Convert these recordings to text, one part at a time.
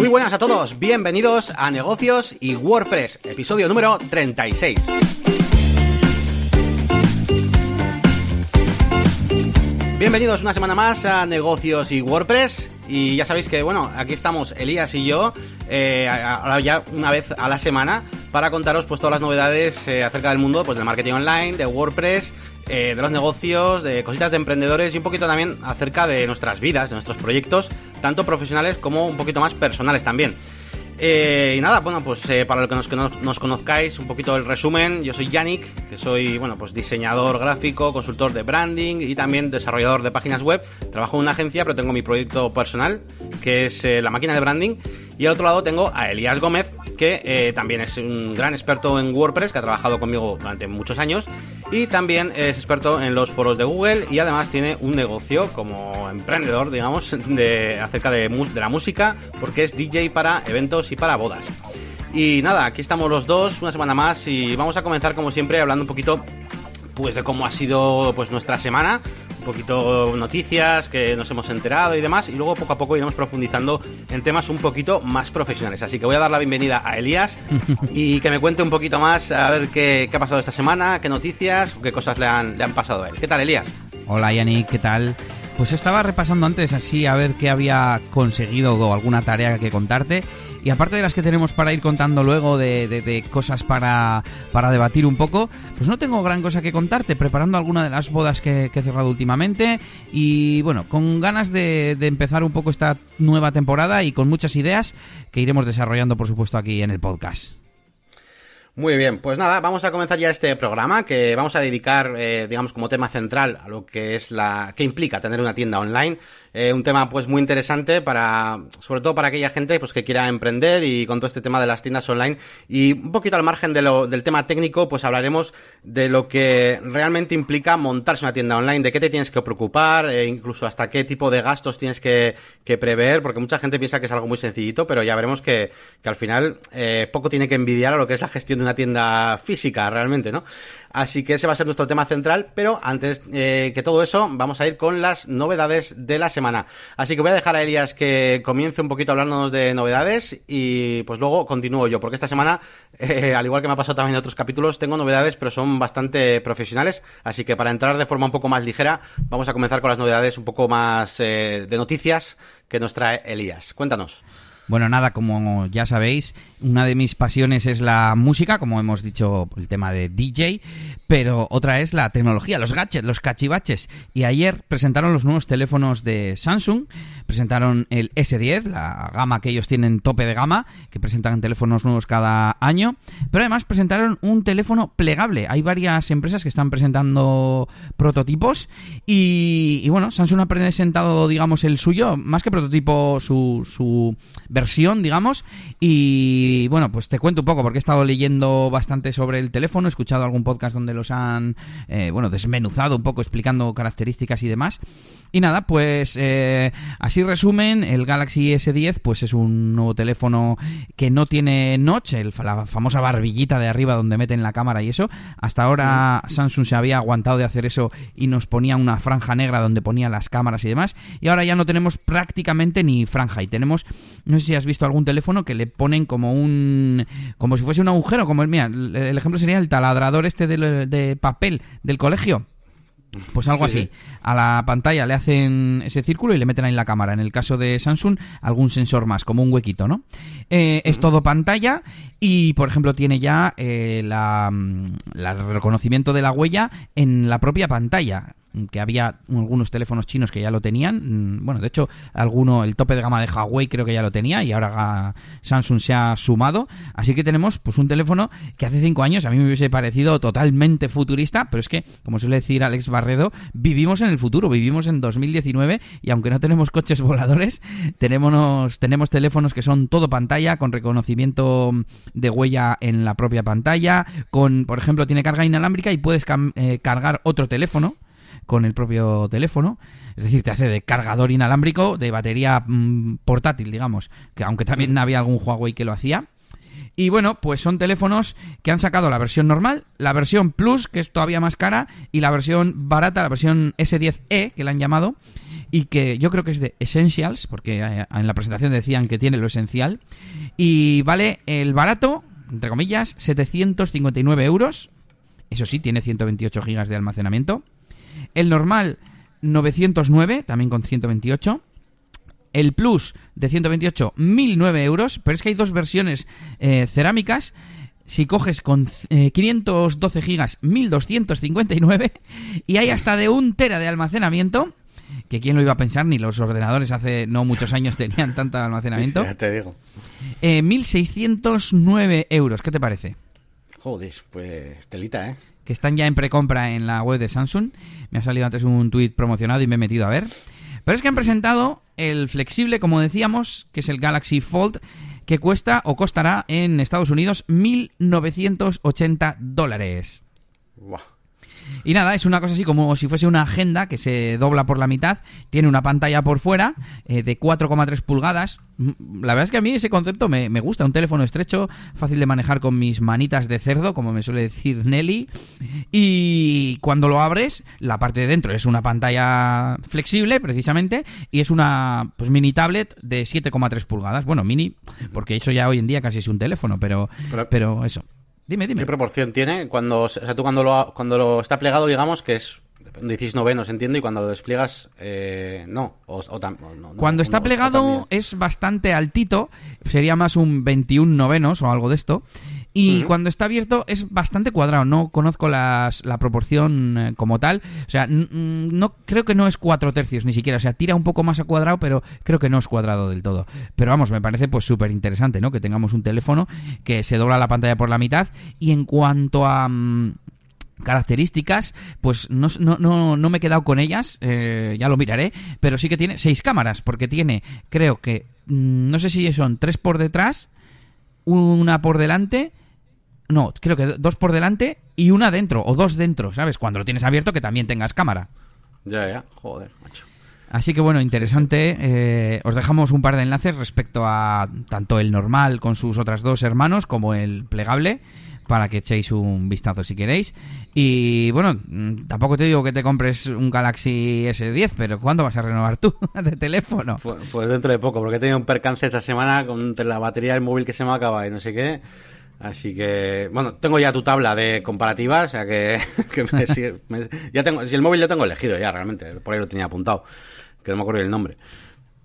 Muy buenas a todos, bienvenidos a Negocios y WordPress, episodio número 36. Bienvenidos una semana más a Negocios y WordPress. Y ya sabéis que, bueno, aquí estamos Elías y yo, eh, ahora ya una vez a la semana, para contaros pues todas las novedades eh, acerca del mundo pues del marketing online, de WordPress, eh, de los negocios, de cositas de emprendedores y un poquito también acerca de nuestras vidas, de nuestros proyectos, tanto profesionales como un poquito más personales también. Eh, y nada, bueno, pues eh, para los que nos, conozcáis, un poquito el resumen, yo soy Yannick, que soy, bueno, pues diseñador gráfico, consultor de branding y también desarrollador de páginas web. Trabajo en una agencia, pero tengo mi proyecto personal, que es la máquina de branding. Y al otro lado tengo a Elías Gómez, que también es un gran experto en WordPress, que ha trabajado conmigo durante muchos años. Y también es experto en los foros de Google y además tiene un negocio como emprendedor, digamos, de, acerca de, de la música, porque es DJ para eventos y para bodas. Y nada, aquí estamos los dos, una semana más, y vamos a comenzar como siempre hablando un poquito pues de cómo ha sido pues nuestra semana, un poquito noticias que nos hemos enterado y demás, y luego poco a poco iremos profundizando en temas un poquito más profesionales. Así que voy a dar la bienvenida a Elías y que me cuente un poquito más a ver qué, qué ha pasado esta semana, qué noticias, qué cosas le han, le han pasado a él. ¿Qué tal, Elías? Hola, Yannick, ¿qué tal? Pues estaba repasando antes así a ver qué había conseguido o alguna tarea que contarte. Y aparte de las que tenemos para ir contando luego de, cosas para, para, debatir un poco, pues no tengo gran cosa que contarte, preparando alguna de las bodas que, he cerrado últimamente y bueno, con ganas de, empezar un poco esta nueva temporada y con muchas ideas que iremos desarrollando por supuesto aquí en el podcast. Muy bien, pues nada, vamos a comenzar ya este programa que vamos a dedicar, eh, digamos, como tema central a lo que es la, que implica tener una tienda online. Eh, un tema pues muy interesante para, sobre todo para aquella gente pues que quiera emprender y con todo este tema de las tiendas online. Y un poquito al margen de lo, del tema técnico, pues hablaremos de lo que realmente implica montarse una tienda online, de qué te tienes que preocupar, e incluso hasta qué tipo de gastos tienes que, que, prever, porque mucha gente piensa que es algo muy sencillito, pero ya veremos que, que al final eh, poco tiene que envidiar a lo que es la gestión de una tienda física realmente, ¿no? Así que ese va a ser nuestro tema central, pero antes eh, que todo eso, vamos a ir con las novedades de la semana. Así que voy a dejar a Elias que comience un poquito hablándonos de novedades y pues luego continúo yo, porque esta semana, eh, al igual que me ha pasado también en otros capítulos, tengo novedades, pero son bastante profesionales. Así que para entrar de forma un poco más ligera, vamos a comenzar con las novedades un poco más eh, de noticias que nos trae Elías. Cuéntanos. Bueno, nada, como ya sabéis, una de mis pasiones es la música, como hemos dicho, el tema de DJ, pero otra es la tecnología, los gadgets, los cachivaches. Y ayer presentaron los nuevos teléfonos de Samsung, presentaron el S10, la gama que ellos tienen tope de gama, que presentan teléfonos nuevos cada año, pero además presentaron un teléfono plegable. Hay varias empresas que están presentando prototipos y, bueno, Samsung ha presentado, digamos, el suyo, más que prototipo, su, su versión, digamos, y y bueno, pues te cuento un poco, porque he estado leyendo bastante sobre el teléfono, he escuchado algún podcast donde los han, eh, bueno, desmenuzado un poco, explicando características y demás. Y nada, pues eh, así resumen, el Galaxy S10 pues es un nuevo teléfono que no tiene notch, el, la famosa barbillita de arriba donde meten la cámara y eso. Hasta ahora Samsung se había aguantado de hacer eso y nos ponía una franja negra donde ponía las cámaras y demás. Y ahora ya no tenemos prácticamente ni franja y tenemos, no sé si has visto algún teléfono que le ponen como un, como si fuese un agujero, como el, mira, el, ejemplo sería el taladrador este de papel del colegio pues algo así. A la pantalla le hacen ese círculo y le meten ahí la cámara. En el caso de Samsung, algún sensor más, como un huequito, ¿no? Eh, es todo pantalla y, por ejemplo, tiene ya eh, la, mm, el reconocimiento de la huella en la propia pantalla que había algunos teléfonos chinos que ya lo tenían. Mm, bueno, de hecho, alguno, el tope de gama de Huawei creo que ya lo tenía y ahora Samsung se ha sumado. Así que tenemos pues un teléfono que hace cinco años a mí me hubiese parecido totalmente futurista, pero es que, como suele decir Alex Barredo, vivimos en el futuro, vivimos en 2019 y aunque no tenemos coches voladores, tenemos, tenemos teléfonos que son todo pantalla, con reconocimiento de huella en la propia pantalla, con, por ejemplo, tiene carga inalámbrica y puedes eh, cargar otro teléfono con el propio teléfono. Es decir, te hace de cargador inalámbrico, de batería mm, portátil, digamos. Que aunque también había algún Huawei que lo hacía. Y bueno, pues son teléfonos que han sacado la versión normal, la versión Plus, que es todavía más cara, y la versión barata, la versión S10e, que la han llamado, y que yo creo que es de Essentials, porque eh, en la presentación decían que tiene lo esencial, y vale el barato, entre comillas, 759 euros, eso sí, tiene 128 gigas de almacenamiento, el normal 909, también con 128, el Plus de 128, 1009 euros, pero es que hay dos versiones eh, cerámicas si coges con 512 eh, gigas 1259 y hay hasta de un tera de almacenamiento que quién lo iba a pensar, ni los ordenadores hace no muchos años tenían tanto almacenamiento. ya te digo. 1.609 eh, euros, ¿qué te parece? Joder, pues telita, ¿eh? Que están ya en precompra en la web de Samsung. Me ha salido antes un tuit promocionado y me he metido a ver. Pero es que han presentado el flexible, como decíamos, que es el Galaxy Fold, que cuesta o costará en Estados Unidos 1.980 dólares. Y nada, es una cosa así como si fuese una agenda que se dobla por la mitad, tiene una pantalla por fuera eh, de 4,3 pulgadas. Mm, la verdad es que a mí ese concepto me, gusta, un teléfono estrecho, fácil de manejar con mis manitas de cerdo, como me suele decir Nelly. Y cuando lo abres, la parte de dentro es una pantalla flexible, precisamente, y es una pues, mini tablet de 7,3 pulgadas. Bueno, mini, porque eso ya hoy en día casi es un teléfono, pero, pero eso. Dime, dime. ¿Qué proporción tiene? Cuando, o sea, tú cuando lo, cuando lo está plegado, digamos que es 16 novenos, entiendo, y cuando lo despliegas, eh, no. O, cuando está plegado es bastante altito, sería más un 21 novenos o algo de esto. Y cuando está abierto es bastante cuadrado. No conozco las, la proporción eh, como tal. O sea, no creo que no es cuatro tercios ni siquiera. O sea, tira un poco más a cuadrado, pero creo que no es cuadrado del todo. Pero vamos, me parece pues súper interesante, ¿no? Que tengamos un teléfono que se dobla la pantalla por la mitad. Y en cuanto a... Mm, características, pues no, no, no, me he quedado con ellas, eh, ya lo miraré, pero sí que tiene seis cámaras, porque tiene, creo que, mm, no sé si son tres por detrás, una por delante no, creo que dos por delante y una dentro, o dos dentro, ¿sabes? Cuando lo tienes abierto que también tengas cámara. Ya, ya, joder, macho. Así que bueno, interesante. Eh, os dejamos un par de enlaces respecto a tanto el normal con sus otras dos hermanos como el plegable para que echéis un vistazo si queréis. Y bueno, mm, tampoco te digo que te compres un Galaxy S10, pero ¿cuándo vas a renovar tú de teléfono? Pues, pues, dentro de poco, porque he tenido un percance esta semana con la batería del móvil que se me acaba y no sé qué. Así que, bueno, tengo ya tu tabla de comparativas, o sea que, ya tengo, si el móvil lo tengo elegido ya realmente, por ahí lo tenía apuntado, que no me acuerdo el nombre.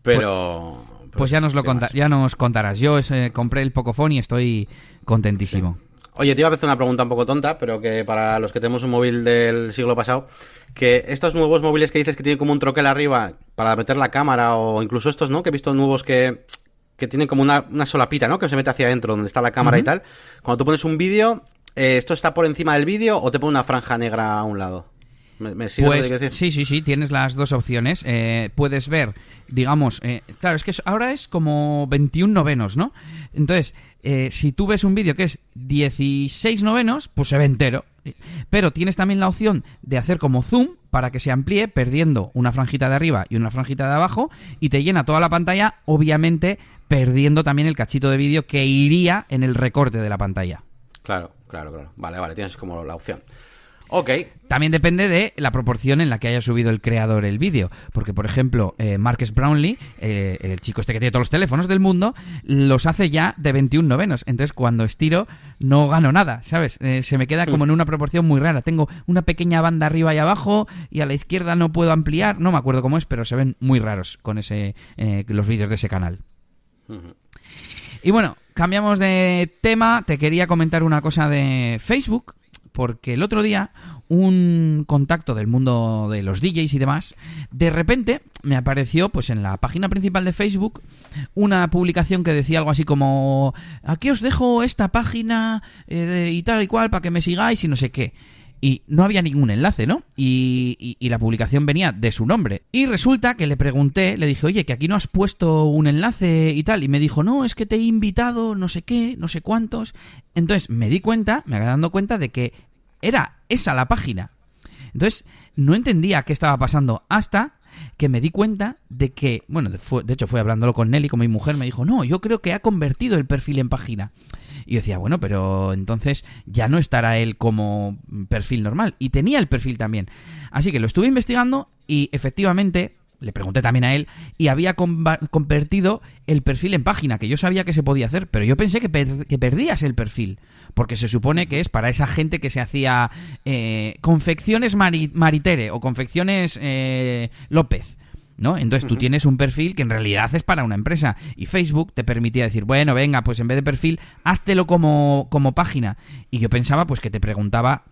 Pero... Pues, pues ya nos lo ya nos contarás. Yo eh, compré el Pocophone y estoy contentísimo. Oye, te iba a hacer una pregunta un poco tonta, pero que para los que tenemos un móvil del siglo pasado, que estos nuevos móviles que dices que tienen como un troquel arriba para meter la cámara, o incluso estos, ¿no? Que he visto nuevos que que tiene como una, una solapita, ¿no? Que se mete hacia adentro, donde está la cámara y tal. Cuando tú pones un vídeo, eh, ¿esto está por encima del vídeo o te pone una franja negra a un lado? ¿Me, pues, sí, sí, sí, tienes las dos opciones. Eh, puedes ver, digamos, eh, claro, es que ahora es como 21 novenos, ¿no? Entonces, si tú ves un vídeo que es 16 novenos, pues se ve entero. Pero tienes también la opción de hacer como zoom para que se amplíe perdiendo una franjita de arriba y una franjita de abajo y te llena toda la pantalla, obviamente perdiendo también el cachito de vídeo que iría en el recorte de la pantalla. Claro, claro, claro. Vale, vale, tienes como la opción. Ok. También depende de la proporción en la que haya subido el creador el vídeo. Porque, por ejemplo, eh, Marcus Brownlee, eh, el chico este que tiene todos los teléfonos del mundo, los hace ya de 21 novenos. Entonces, cuando estiro, no gano nada, ¿sabes? Eh, se me queda como en una proporción muy rara. Tengo una pequeña banda arriba y abajo, y a la izquierda no puedo ampliar. No me acuerdo cómo es, pero se ven muy raros con ese los vídeos de ese canal. Y bueno, cambiamos de tema. Te quería comentar una cosa de Facebook. Porque el otro día un contacto del mundo de los DJs y demás, de repente me apareció pues en la página principal de Facebook una publicación que decía algo así como aquí os dejo esta página eh, y tal y cual para que me sigáis y no sé qué y no había ningún enlace, ¿no? Y, la publicación venía de su nombre. Y resulta que le pregunté, le dije, oye, que aquí no has puesto un enlace y tal. Y me dijo, no, es que te he invitado, no sé qué, no sé cuántos. Entonces me di cuenta, me había dado cuenta de que era esa la página. Entonces no entendía qué estaba pasando hasta que me di cuenta de que, bueno, de, hecho fue hablándolo con Nelly, con mi mujer, me dijo, no, yo creo que ha convertido el perfil en página. Y yo decía, bueno, pero entonces ya no estará él como perfil normal. Y tenía el perfil también. Así que lo estuve investigando y efectivamente le pregunté también a él, y había convertido el perfil en página, que yo sabía que se podía hacer, pero yo pensé que, perdías el perfil, porque se supone que es para esa gente que se hacía eh, confecciones Maritere o confecciones eh, López. ¿no? Entonces tú tienes un perfil que en realidad es para una empresa y Facebook te permitía decir, bueno, venga, pues en vez de perfil, háztelo como, como página. Y yo pensaba pues que te preguntaba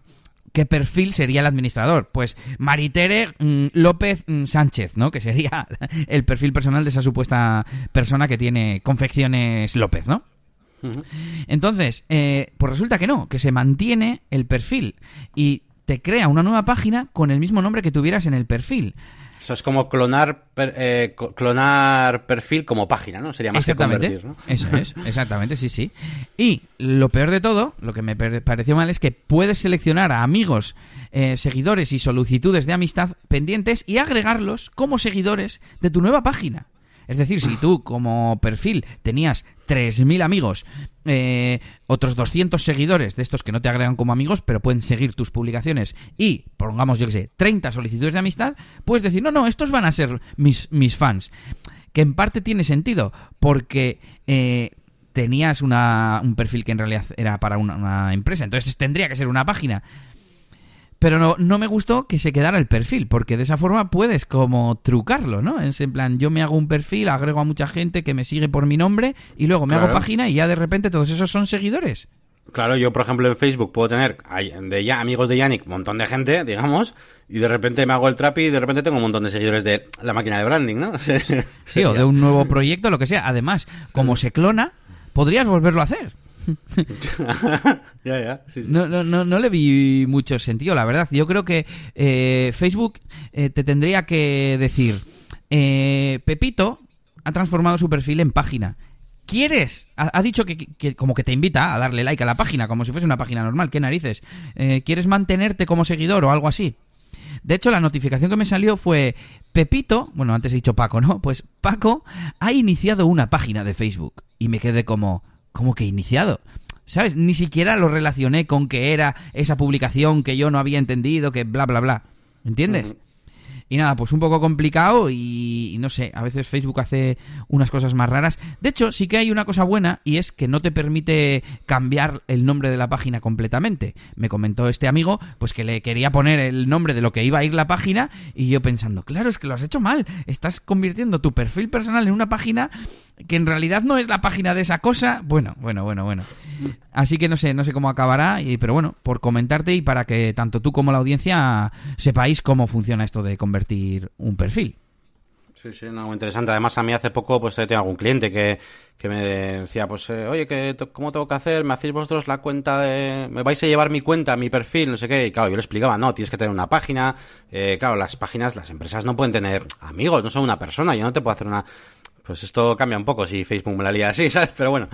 qué perfil sería el administrador. Pues Maritere mm, López mm, Sánchez, ¿no? Que sería el perfil personal de esa supuesta persona que tiene confecciones López, ¿no? Entonces, eh, pues resulta que no, que se mantiene el perfil y te crea una nueva página con el mismo nombre que tuvieras en el perfil. Eso es como clonar eh, clonar perfil como página, ¿no? Sería más que convertir, ¿no? Eso es, exactamente, sí, sí. Y lo peor de todo, lo que me pareció mal es que puedes seleccionar a amigos, eh, seguidores y solicitudes de amistad pendientes y agregarlos como seguidores de tu nueva página. Es decir, si tú como perfil tenías 3.000 amigos, eh, otros 200 seguidores de estos que no te agregan como amigos, pero pueden seguir tus publicaciones y, pongamos, yo que sé, 30 solicitudes de amistad, puedes decir, no, no, estos van a ser mis, mis fans. Que en parte tiene sentido, porque... Eh, tenías una, un perfil que en realidad era para una empresa, entonces tendría que ser una página pero no, no me gustó que se quedara el perfil, porque de esa forma puedes como trucarlo, ¿no? Es en plan, yo me hago un perfil, agrego a mucha gente que me sigue por mi nombre y luego me hago página y ya de repente todos esos son seguidores. Claro, yo por ejemplo en Facebook puedo tener de ya amigos de Yannick un montón de gente, digamos, y de repente me hago el trap y de repente tengo un montón de seguidores de la máquina de branding, ¿no? sí, o de un nuevo proyecto, lo que sea. Además, como se clona, podrías volverlo a hacer. No, no, no, no, le vi mucho sentido, la verdad. Yo creo que eh, Facebook eh, te tendría que decir, eh, Pepito ha transformado su perfil en página. ¿Quieres? Ha, dicho que, como que te invita a darle like a la página, como si fuese una página normal. ¿Qué narices? ¿Quieres mantenerte como seguidor o algo así? De hecho, la notificación que me salió fue Pepito, bueno, antes he dicho Paco, ¿no? Pues Paco ha iniciado una página de Facebook. Y me quedé como, ¿Cómo que iniciado? ¿Sabes? Ni siquiera lo relacioné con que era esa publicación que yo no había entendido, que bla, bla, bla. ¿Entiendes? Y nada, pues un poco complicado y, no sé, a veces Facebook hace unas cosas más raras. De hecho, sí que hay una cosa buena y es que no te permite cambiar el nombre de la página completamente. Me comentó este amigo, pues que le quería poner el nombre de lo que iba a ir la página y yo pensando, claro, es que lo has hecho mal. Estás convirtiendo tu perfil personal en una página que en realidad no es la página de esa cosa. Bueno, bueno, bueno, bueno. Así que no sé, no sé cómo acabará, y, pero bueno, por comentarte y para que tanto tú como la audiencia sepáis cómo funciona esto de convertir un perfil. Sí, sí, no, muy interesante. Además, a mí hace poco pues tengo algún cliente que, me decía, pues, eh, oye, que ¿cómo tengo que hacer? ¿Me hacéis vosotros la cuenta de... ¿Me vais a llevar mi cuenta, mi perfil? No sé qué. Y claro, yo le explicaba, no, tienes que tener una página. Eh, claro, las páginas, las empresas no pueden tener amigos, no son una persona. Yo no te puedo hacer una... Pues esto cambia un poco si Facebook me la lía así, ¿sabes? Pero bueno.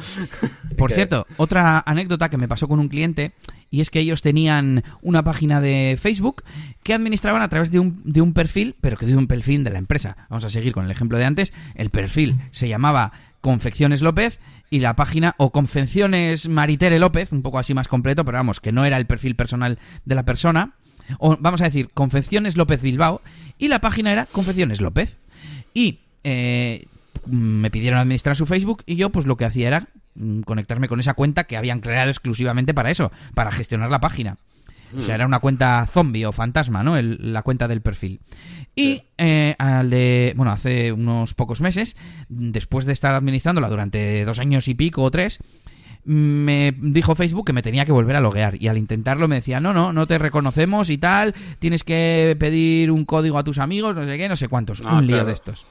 Por cierto, otra anécdota que me pasó con un cliente y es que ellos tenían una página de Facebook que administraban a través de un, de un perfil, pero que de un perfil de la empresa. Vamos a seguir con el ejemplo de antes. El perfil se llamaba Confecciones López y la página o Confecciones Maritere López, un poco así más completo, pero vamos, que no era el perfil personal de la persona. O vamos a decir Confecciones López Bilbao y la página era Confecciones López. Y eh, me pidieron administrar su Facebook y yo pues lo que hacía era mm, conectarme con esa cuenta que habían creado exclusivamente para eso, para gestionar la página. O sea, era una cuenta zombie o fantasma, ¿no? la cuenta del perfil. Y eh, al de, bueno, hace unos pocos meses, después de estar administrándola durante dos años y pico o tres, me dijo Facebook que me tenía que volver a loguear y al intentarlo me decía, no, no, no te reconocemos y tal, tienes que pedir un código a tus amigos, no sé qué, no sé cuántos, un lío de estos.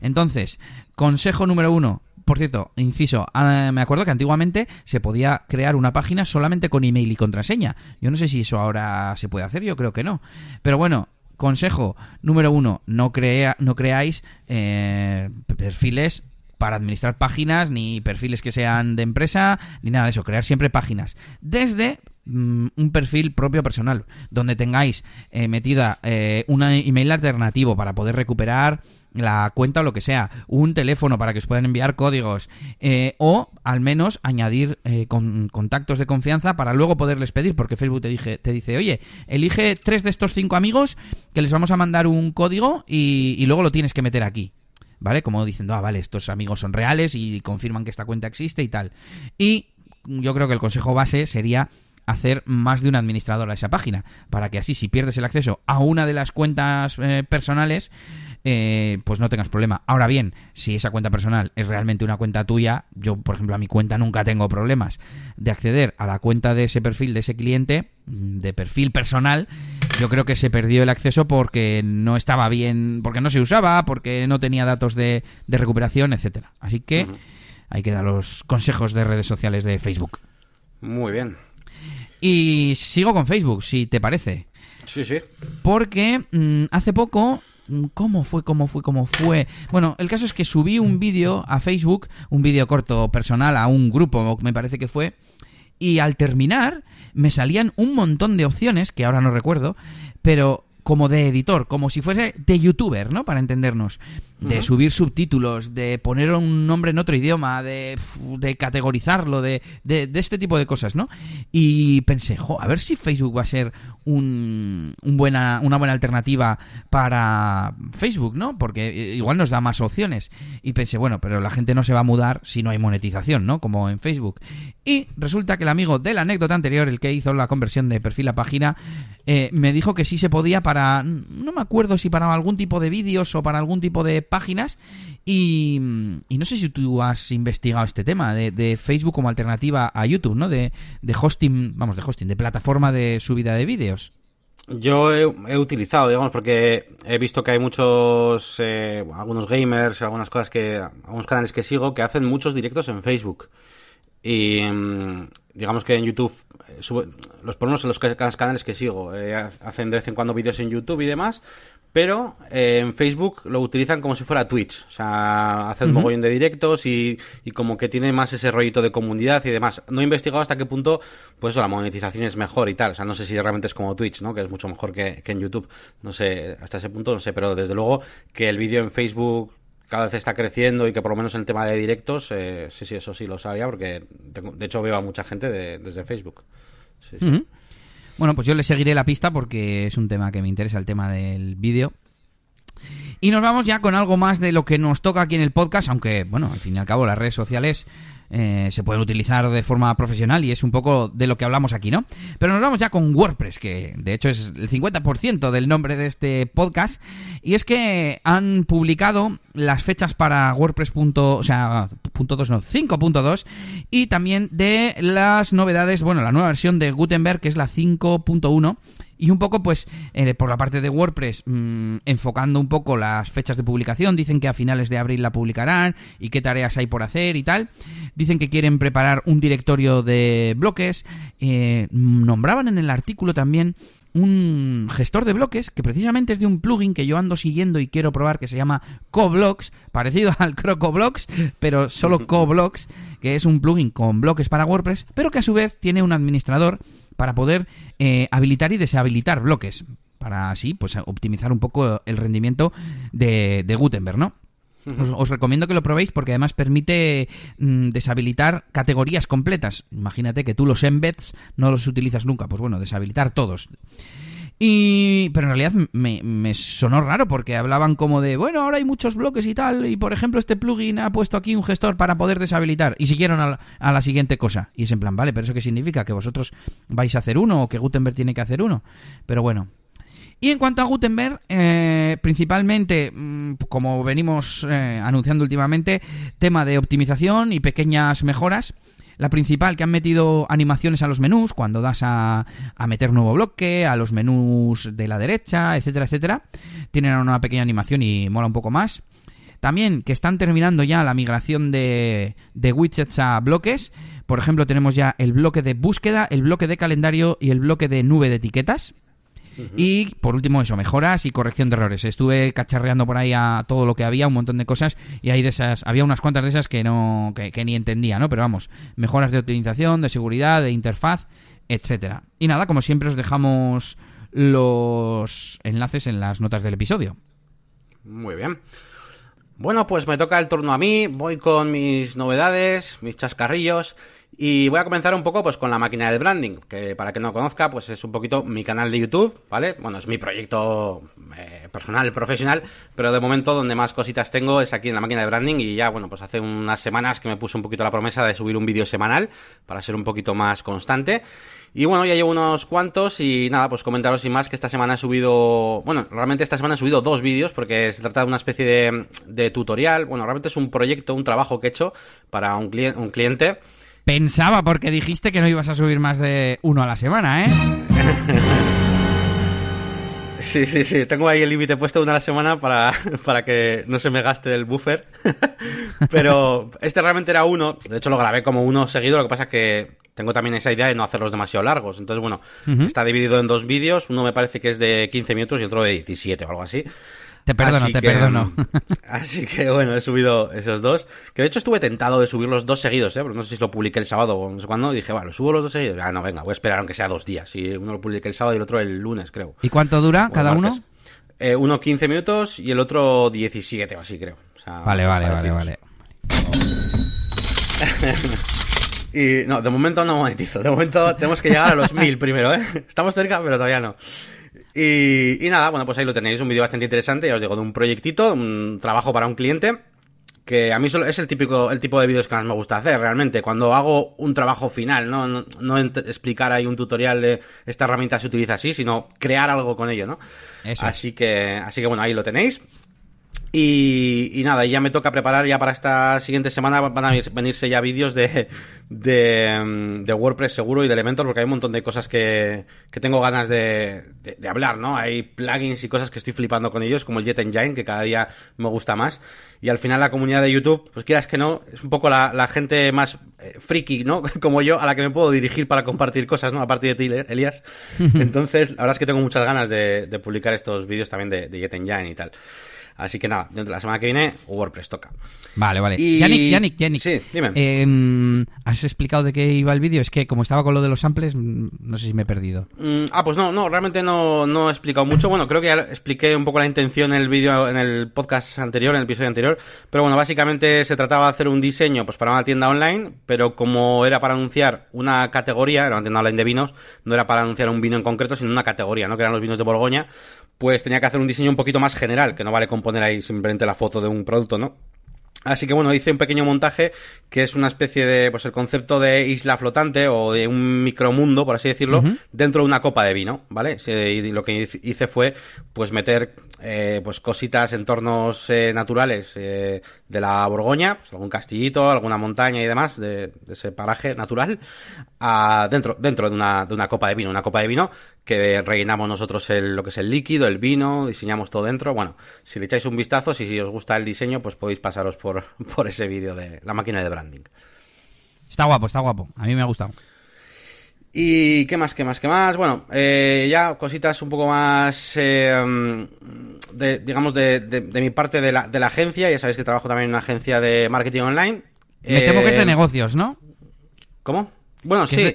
Entonces, consejo número uno. Por cierto, inciso, ah, me acuerdo que antiguamente se podía crear una página solamente con email y contraseña. Yo no sé si eso ahora se puede hacer, yo creo que no. Pero bueno, consejo número uno, no, crea, no creáis eh, perfiles para administrar páginas, ni perfiles que sean de empresa, ni nada de eso. Crear siempre páginas. Desde mm, un perfil propio personal, donde tengáis eh, metida eh, un email alternativo para poder recuperar la cuenta o lo que sea, un teléfono para que os puedan enviar códigos eh, o al menos añadir eh, con, contactos de confianza para luego poderles pedir, porque Facebook te, dije, te dice, oye, elige tres de estos cinco amigos que les vamos a mandar un código y, luego lo tienes que meter aquí. ¿Vale? Como diciendo, ah, vale, estos amigos son reales y confirman que esta cuenta existe y tal. Y yo creo que el consejo base sería hacer más de un administrador a esa página, para que así si pierdes el acceso a una de las cuentas eh, personales, eh, pues no tengas problema. Ahora bien, si esa cuenta personal es realmente una cuenta tuya, yo, por ejemplo, a mi cuenta nunca tengo problemas de acceder a la cuenta de ese perfil, de ese cliente, mm, de perfil personal, yo creo que se perdió el acceso porque no estaba bien, porque no se usaba, porque no tenía datos de, recuperación, etcétera. Así que hay que dar los consejos de redes sociales de Facebook. Muy bien. Y sigo con Facebook, si te parece. Sí, sí. Porque mm, hace poco ¿Cómo fue? ¿Cómo fue? ¿Cómo fue? Bueno, el caso es que subí un vídeo a Facebook, un vídeo corto personal a un grupo, me parece que fue, y al terminar me salían un montón de opciones, que ahora no recuerdo, pero como de editor, como si fuese de youtuber, ¿no? Para entendernos. De subir subtítulos, de poner un nombre en otro idioma, de, de categorizarlo, de, de, este tipo de cosas, ¿no? Y pensé, jo, a ver si Facebook va a ser un, buena, una buena alternativa para Facebook, ¿no? Porque eh, igual nos da más opciones. Y pensé, bueno, pero la gente no se va a mudar si no hay monetización, ¿no? Como en Facebook. Y resulta que el amigo de la anécdota anterior, el que hizo la conversión de perfil a página, eh, me dijo que sí se podía para, no me acuerdo si para algún tipo de vídeos o para algún tipo de páginas. Y, no sé si tú has investigado este tema de, Facebook como alternativa a YouTube, ¿no? De, de hosting, vamos, de hosting, de plataforma de subida de vídeos. Yo he, utilizado, digamos, porque he visto que hay muchos, eh, algunos gamers, algunas cosas que, algunos canales que sigo que hacen muchos directos en Facebook. Y mm, digamos que en YouTube, eh, los ponemos en los canales que sigo, eh, hacen de vez en cuando vídeos en YouTube y demás, pero eh, en Facebook lo utilizan como si fuera Twitch. O sea, hacen un mogollón de directos y, y, como que tiene más ese rollito de comunidad y demás. No he investigado hasta qué punto, pues la monetización es mejor y tal. O sea, no sé si realmente es como Twitch, ¿no? Que es mucho mejor que, que en YouTube. No sé, hasta ese punto no sé, pero desde luego que el vídeo en Facebook cada vez está creciendo y que por lo menos en el tema de directos, eh, sí, sí, eso sí lo sabía porque de hecho veo a mucha gente desde Facebook. Bueno, pues yo le seguiré la pista porque es un tema que me interesa, el tema del vídeo. Y nos vamos ya con algo más de lo que nos toca aquí en el podcast, aunque, bueno, al fin y al cabo las redes sociales eh, se pueden utilizar de forma profesional y es un poco de lo que hablamos aquí, ¿no? Pero nos vamos ya con WordPress, que de hecho es el 50% del nombre de este podcast, y es que han publicado las fechas para WordPress. o sea, punto no, 5.2 y también de las novedades, bueno, la nueva versión de Gutenberg que es la 5.1 y un poco, pues, eh, por la parte de WordPress, mm, enfocando un poco las fechas de publicación, dicen que a finales de abril la publicarán y qué tareas hay por hacer y tal. Dicen que quieren preparar un directorio de bloques. Eh, nombraban en el artículo también un gestor de bloques que precisamente es de un plugin que yo ando siguiendo y quiero probar que se llama CoBlocks, parecido al CrocoBlocks, pero solo CoBlocks, que es un plugin con bloques para WordPress, pero que a su vez tiene un administrador para poder eh, habilitar y deshabilitar bloques, para así pues optimizar un poco el rendimiento de, Gutenberg, ¿no? Os, recomiendo que lo probéis porque además permite mm, deshabilitar categorías completas. Imagínate que tú los embeds no los utilizas nunca. Pues bueno, deshabilitar todos. Y, pero en realidad me, sonó raro porque hablaban como de, bueno, ahora hay muchos bloques y tal, y por ejemplo este plugin ha puesto aquí un gestor para poder deshabilitar, y siguieron a la, siguiente cosa. Y es en plan, vale, pero ¿eso qué significa? ¿Que vosotros vais a hacer uno o que Gutenberg tiene que hacer uno? Pero bueno. Y en cuanto a Gutenberg, eh, principalmente, mm, como venimos eh, anunciando últimamente, tema de optimización y pequeñas mejoras. La principal, que han metido animaciones a los menús, cuando das a, a meter nuevo bloque, a los menús de la derecha, etcétera, etcétera. Tienen una pequeña animación y mola un poco más. También que están terminando ya la migración de, de widgets a bloques. Por ejemplo, tenemos ya el bloque de búsqueda, el bloque de calendario y el bloque de nube de etiquetas. Y por último, eso, mejoras y corrección de errores. Estuve cacharreando por ahí a todo lo que había, un montón de cosas, y hay de esas, había unas cuantas de esas que no, que, ni entendía, ¿no? Pero vamos, mejoras de optimización, de seguridad, de interfaz, etcétera. Y nada, como siempre os dejamos los enlaces en las notas del episodio. Muy bien. Bueno, pues me toca el turno a mí, voy con mis novedades, mis chascarrillos. Y voy a comenzar un poco pues con la máquina del branding, que para que no conozca, pues es un poquito mi canal de YouTube, ¿vale? Bueno, es mi proyecto eh, personal, profesional, pero de momento donde más cositas tengo es aquí en la máquina de branding y ya, bueno, pues hace unas semanas que me puse un poquito la promesa de subir un vídeo semanal para ser un poquito más constante. Y bueno, ya llevo unos cuantos y nada, pues comentaros sin más que esta semana he subido, bueno, realmente esta semana he subido dos vídeos porque se trata de una especie de, de tutorial, bueno, realmente es un proyecto, un trabajo que he hecho para un, un cliente Pensaba, porque dijiste que no ibas a subir más de uno a la semana, ¿eh? Sí, sí, sí. Tengo ahí el límite puesto una a la semana para, para que no se me gaste el buffer. Pero este realmente era uno. De hecho, lo grabé como uno seguido. Lo que pasa es que tengo también esa idea de no hacerlos demasiado largos. Entonces, bueno, está dividido en dos vídeos. Uno me parece que es de 15 minutos y otro de 17 o algo así. Te perdono, te perdono. Así que bueno, he subido esos dos. Que de hecho estuve tentado de subir los dos seguidos, ¿eh? Porque no sé si lo publiqué el sábado o no sé cuándo. dije, bueno, subo los dos seguidos. Ah, no, venga, voy a esperar aunque sea dos días. Y uno lo publiqué el sábado y el otro el lunes, creo. ¿Y cuánto dura cada uno? Eh, uno 15 minutos y el otro 17 o así, creo. vale, vale, vale, vale. y no, de momento no monetizo. De momento tenemos que llegar a los mil primero, ¿eh? Estamos cerca, pero todavía no. Y, nada, bueno, pues ahí lo tenéis, un vídeo bastante interesante, ya os digo, de un proyectito, un trabajo para un cliente, que a mí es el típico, el tipo de vídeos que más me gusta hacer, realmente, cuando hago un trabajo final, no, no, explicar ahí un tutorial de esta herramienta se utiliza así, sino crear algo con ello, ¿no? Así que, así que bueno, ahí lo tenéis. Y, nada, ya me toca preparar ya para esta siguiente semana van a venirse ya vídeos de, de, WordPress seguro y de Elementor porque hay un montón de cosas que, que tengo ganas de, de, hablar, ¿no? Hay plugins y cosas que estoy flipando con ellos como el Jet Engine que cada día me gusta más y al final la comunidad de YouTube, pues quieras que no, es un poco la, la gente más eh, friki, ¿no? Como yo a la que me puedo dirigir para compartir cosas, ¿no? A partir de ti, Elías. Entonces, la verdad es que tengo muchas ganas de, de publicar estos vídeos también de, de Jet Engine y tal. Así que nada, dentro de la semana que viene, WordPress toca. Vale, vale. Y... Yannick, Yannick, Yannick. Sí, dime. Em, ¿Has explicado de qué iba el vídeo? Es que como estaba con lo de los samples, mm, no sé si me he perdido. Mm, ah, pues no, no, realmente no, no he explicado mucho. Bueno, creo que ya expliqué un poco la intención en el vídeo, en el podcast anterior, en el episodio anterior. Pero bueno, básicamente se trataba de hacer un diseño pues para una tienda online, pero como era para anunciar una categoría, era una tienda online de vinos, no era para anunciar un vino en concreto, sino una categoría, ¿no? Que eran los vinos de Borgoña pues tenía que hacer un diseño un poquito más general, que no vale con poner ahí simplemente la foto de un producto, ¿no? Así que bueno, hice un pequeño montaje que es una especie de, pues el concepto de isla flotante o de un micromundo, por así decirlo, dentro de una copa de vino, ¿vale? Y lo que hice fue, pues meter, eh, pues cositas, entornos eh, naturales eh, de la Borgoña, pues algún castillito, alguna montaña y demás de, ese paraje natural, a, dentro, dentro de una, de una copa de vino, una copa de vino que rellenamos nosotros el, lo que es el líquido, el vino, diseñamos todo dentro. Bueno, si le echáis un vistazo, si, si os gusta el diseño, pues podéis pasaros por, por ese vídeo de la máquina de branding. Está guapo, está guapo. A mí me ha gustado. ¿Y qué más, qué más, qué más? Bueno, eh, ya cositas un poco más, eh, de, digamos, de, de, mi parte de la, de la agencia. Ya sabéis que trabajo también en una agencia de marketing online. Me temo que es de eh, negocios, ¿no? ¿Cómo? Bueno, sí.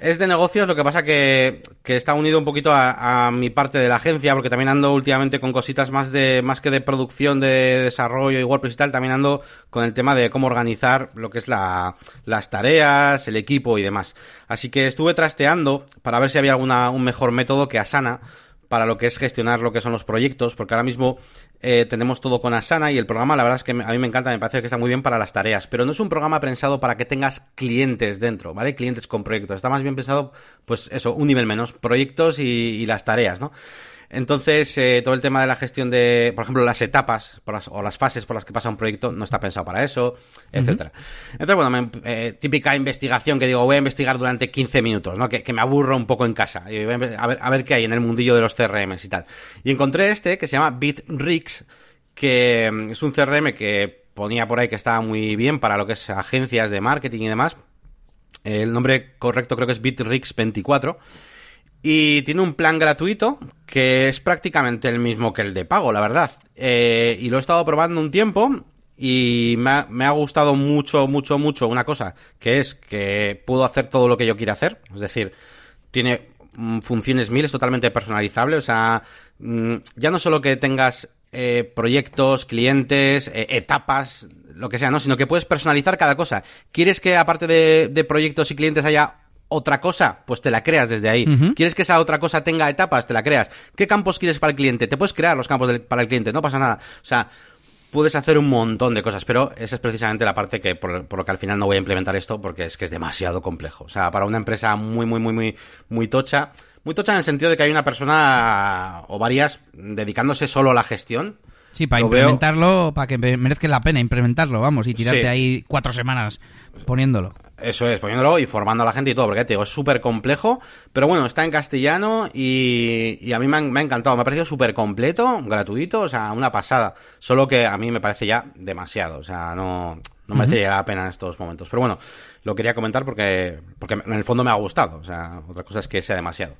Es de negocios, lo que pasa que, que está unido un poquito a, mi parte de la agencia, porque también ando últimamente con cositas más de, más que de producción, de desarrollo y WordPress y tal, también ando con el tema de cómo organizar lo que es la, las tareas, el equipo y demás. Así que estuve trasteando para ver si había alguna, un mejor método que Asana, para lo que es gestionar lo que son los proyectos, porque ahora mismo eh, tenemos todo con Asana y el programa, la verdad es que a mí me encanta, me parece que está muy bien para las tareas, pero no es un programa pensado para que tengas clientes dentro, ¿vale? Clientes con proyectos, está más bien pensado, pues eso, un nivel menos, proyectos y, y las tareas, ¿no? Entonces, eh, todo el tema de la gestión de, por ejemplo, las etapas o las fases por las que pasa un proyecto no está pensado para eso, etcétera. Entonces, bueno, eh, típica investigación que digo, voy a investigar durante 15 minutos, ¿no? Que, me aburro un poco en casa. Y a, ver, a ver qué hay en el mundillo de los CRMs y tal. Y encontré este que se llama Bitrix, que mm, es un CRM que ponía por ahí que estaba muy bien para lo que es agencias de marketing y demás. El nombre correcto creo que es Bitrix 24 Y tiene un plan gratuito que es prácticamente el mismo que el de pago, la verdad. Eh, y lo he estado probando un tiempo y me ha, gustado mucho, mucho, mucho una cosa, que es que puedo hacer todo lo que yo quiera hacer. Es decir, tiene mm, funciones mil, es totalmente personalizable. O sea, mm, ya no solo que tengas eh, proyectos, clientes, eh, etapas, lo que sea, ¿no? Sino que puedes personalizar cada cosa. ¿Quieres que aparte de proyectos y clientes haya otra cosa, pues te la creas desde ahí. Uh -huh. ¿Quieres que esa otra cosa tenga etapas? Te la creas. ¿Qué campos quieres para el cliente? Te puedes crear los campos del, para el cliente, no pasa nada. O sea, puedes hacer un montón de cosas, pero esa es precisamente la parte que por, por, lo que al final no voy a implementar esto porque es que es demasiado complejo. O sea, para una empresa muy, muy, muy, muy, muy tocha, muy tocha en el sentido de que hay una persona o varias dedicándose solo a la gestión. Sí, para implementarlo, veo... para que merezca la pena implementarlo, vamos, y tirarte sí. ahí cuatro semanas poniéndolo. Eso es, poniéndolo y formando a la gente y todo, porque te digo, es súper complejo, pero bueno, está en castellano y, y a mí me ha, me ha, encantado, me ha parecido súper completo, gratuito, o sea, una pasada, solo que a mí me parece ya demasiado, o sea, no, no merece uh -huh. la pena en estos momentos, pero bueno, lo quería comentar porque, porque en el fondo me ha gustado, o sea, otra cosa es que sea demasiado.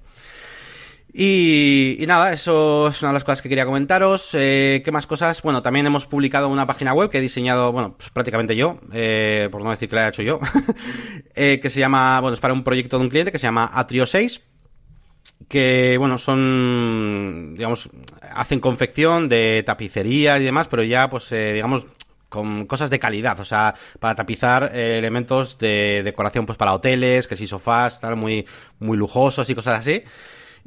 Y, y, nada, eso es una de las cosas que quería comentaros. Eh, ¿Qué más cosas? Bueno, también hemos publicado una página web que he diseñado, bueno, pues prácticamente yo, eh, por no decir que la he hecho yo, eh, que se llama, bueno, es para un proyecto de un cliente que se llama Atrio 6, que, bueno, son, digamos, hacen confección de tapicería y demás, pero ya, pues, eh, digamos, con cosas de calidad, o sea, para tapizar elementos de decoración, pues, para hoteles, que si sofás, tal, muy, muy lujosos y cosas así.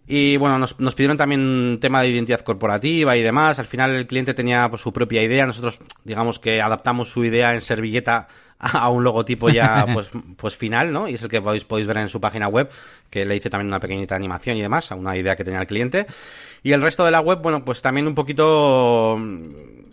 Y bueno, nos, nos, pidieron también un tema de identidad corporativa y demás. Al final el cliente tenía pues, su propia idea. Nosotros, digamos que adaptamos su idea en servilleta a un logotipo ya pues, pues final, ¿no? Y es el que podéis, podéis ver en su página web, que le hice también una pequeñita animación y demás, a una idea que tenía el cliente. Y el resto de la web, bueno, pues también un poquito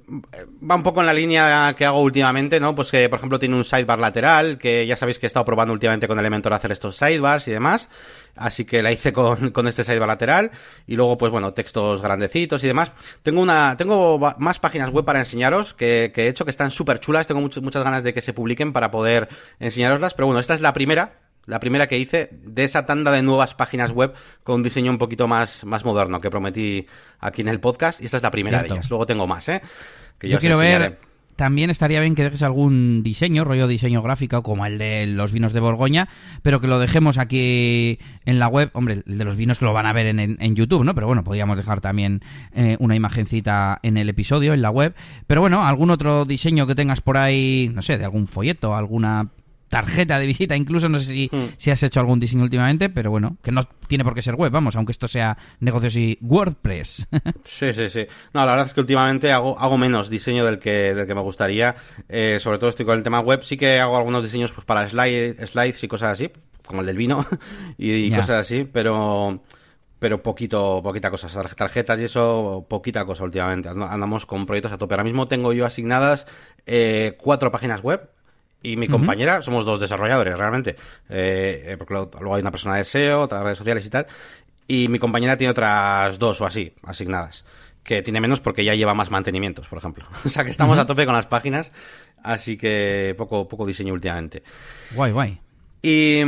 va un poco en la línea que hago últimamente, ¿no? Pues que, por ejemplo, tiene un sidebar lateral, que ya sabéis que he estado probando últimamente con Elementor hacer estos sidebars y demás. Así que la hice con, con este sidebar lateral. Y luego, pues bueno, textos grandecitos y demás. Tengo una, tengo más páginas web para enseñaros que, he hecho que están súper chulas. Tengo much, muchas ganas de que se publiquen para poder enseñaroslas. Pero bueno, esta es la primera la primera que hice de esa tanda de nuevas páginas web con un diseño un poquito más, más moderno que prometí aquí en el podcast. Y esta es la primera Cierto. de ellas. Luego tengo más, ¿eh? Que yo, yo quiero ver. También estaría bien que dejes algún diseño, rollo diseño gráfico, como el de los vinos de Borgoña, pero que lo dejemos aquí en la web. Hombre, el de los vinos que lo van a ver en, en, en YouTube, ¿no? Pero bueno, podríamos dejar también eh, una imagencita en el episodio, en la web. Pero bueno, algún otro diseño que tengas por ahí, no sé, de algún folleto, alguna tarjeta de visita, incluso no sé si, mm. si, has hecho algún diseño últimamente, pero bueno, que no tiene por qué ser web, vamos, aunque esto sea negocios y WordPress. sí, sí, sí. No, la verdad es que últimamente hago, hago menos diseño del que, del que me gustaría, eh, sobre todo estoy con el tema web, sí que hago algunos diseños pues para slide, slides y cosas así, como el del vino y, y yeah. cosas así, pero pero poquito, poquita cosa, tarjetas y eso, poquita cosa últimamente. Andamos con proyectos a tope. Ahora mismo tengo yo asignadas eh, cuatro páginas web y mi compañera, uh -huh. somos dos desarrolladores realmente, eh, porque luego hay una persona de SEO, otras redes sociales y tal, y mi compañera tiene otras dos o así, asignadas, que tiene menos porque ya lleva más mantenimientos, por ejemplo. o sea que estamos uh -huh. a tope con las páginas, así que poco, poco diseño últimamente. Guay, guay. Y,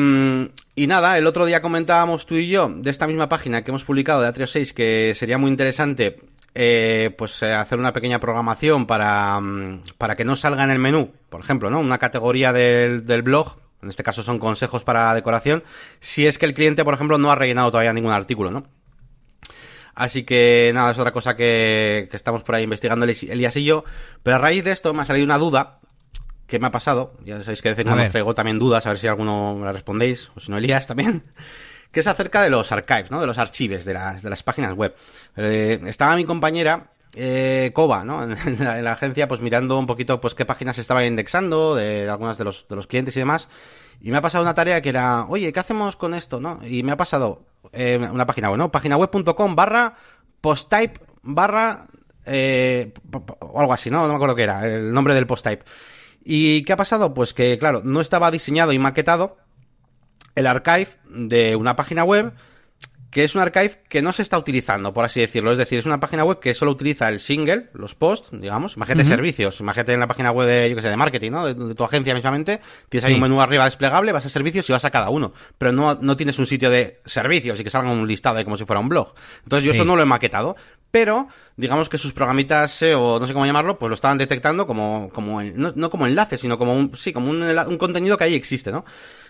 y, nada, el otro día comentábamos tú y yo de esta misma página que hemos publicado de Atrio 6 que sería muy interesante eh, pues eh, hacer una pequeña programación para, mm, para que no salga en el menú, por ejemplo, ¿no? Una categoría del, del blog, en este caso son consejos para decoración, si es que el cliente, por ejemplo, no ha rellenado todavía ningún artículo, ¿no? Así que nada, es otra cosa que, que estamos por ahí investigando Elías y yo. Pero a raíz de esto me ha salido una duda que me ha pasado. Ya sabéis que de vez en cuando os traigo también dudas, a ver si alguno me la respondéis, o si no Elías también. Que es acerca de los archives, ¿no? De los archives de las, de las páginas web. Eh, estaba mi compañera eh, ¿no? En la, en la, agencia, pues mirando un poquito, pues qué páginas estaba indexando de, de algunas de los, de los clientes y demás. Y me ha pasado una tarea que era, oye, ¿qué hacemos con esto, no? Y me ha pasado eh, una página web, ¿no? Paginaweb.com barra posttype barra eh, o algo así, ¿no? No me acuerdo qué era, el nombre del posttype. ¿Y qué ha pasado? Pues que, claro, no estaba diseñado y maquetado el archive de una página web que es un archive que no se está utilizando, por así decirlo. Es decir, es una página web que solo utiliza el single, los posts, digamos. Imagínate servicios, imagínate en la página web de, yo que sé, de marketing, ¿no? De, tu agencia mismamente. Tienes ahí un menú arriba desplegable, vas a servicios y vas a cada uno. Pero no, no tienes un sitio de servicios y que salga un listado de como si fuera un blog. Entonces yo eso no lo he maquetado. Pero, digamos que sus programitas o no sé cómo llamarlo, pues lo estaban detectando como, como no, como enlace, sino como un, sí, como un, un contenido que ahí existe, ¿no?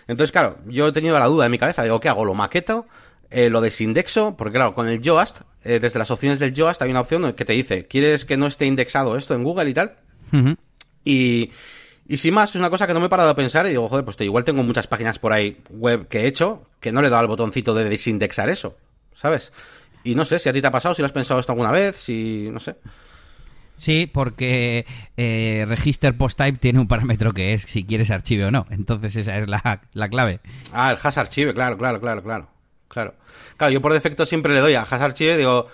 Entonces, claro, yo he tenido la duda en mi cabeza, digo, ¿qué hago? ¿Lo maqueto? Eh, lo desindexo, porque claro, con el Yoast, eh, desde las opciones del Yoast hay una opción que te dice, ¿quieres que no esté indexado esto en Google y tal? Y... Y sin más, es una cosa que no me he parado a pensar y digo, joder, pues igual tengo muchas páginas por ahí web que he hecho que no le he dado al botoncito de desindexar eso, ¿sabes? Y no sé si a ti te ha pasado, si lo has pensado esto alguna vez, si... no sé. Sí, porque eh, Register Post Type tiene un parámetro que es si quieres archive o no. Entonces esa es la, la clave. Ah, el hash archive, claro, claro, claro, claro. Claro. Claro, yo por defecto siempre le doy a Hash Archive, digo,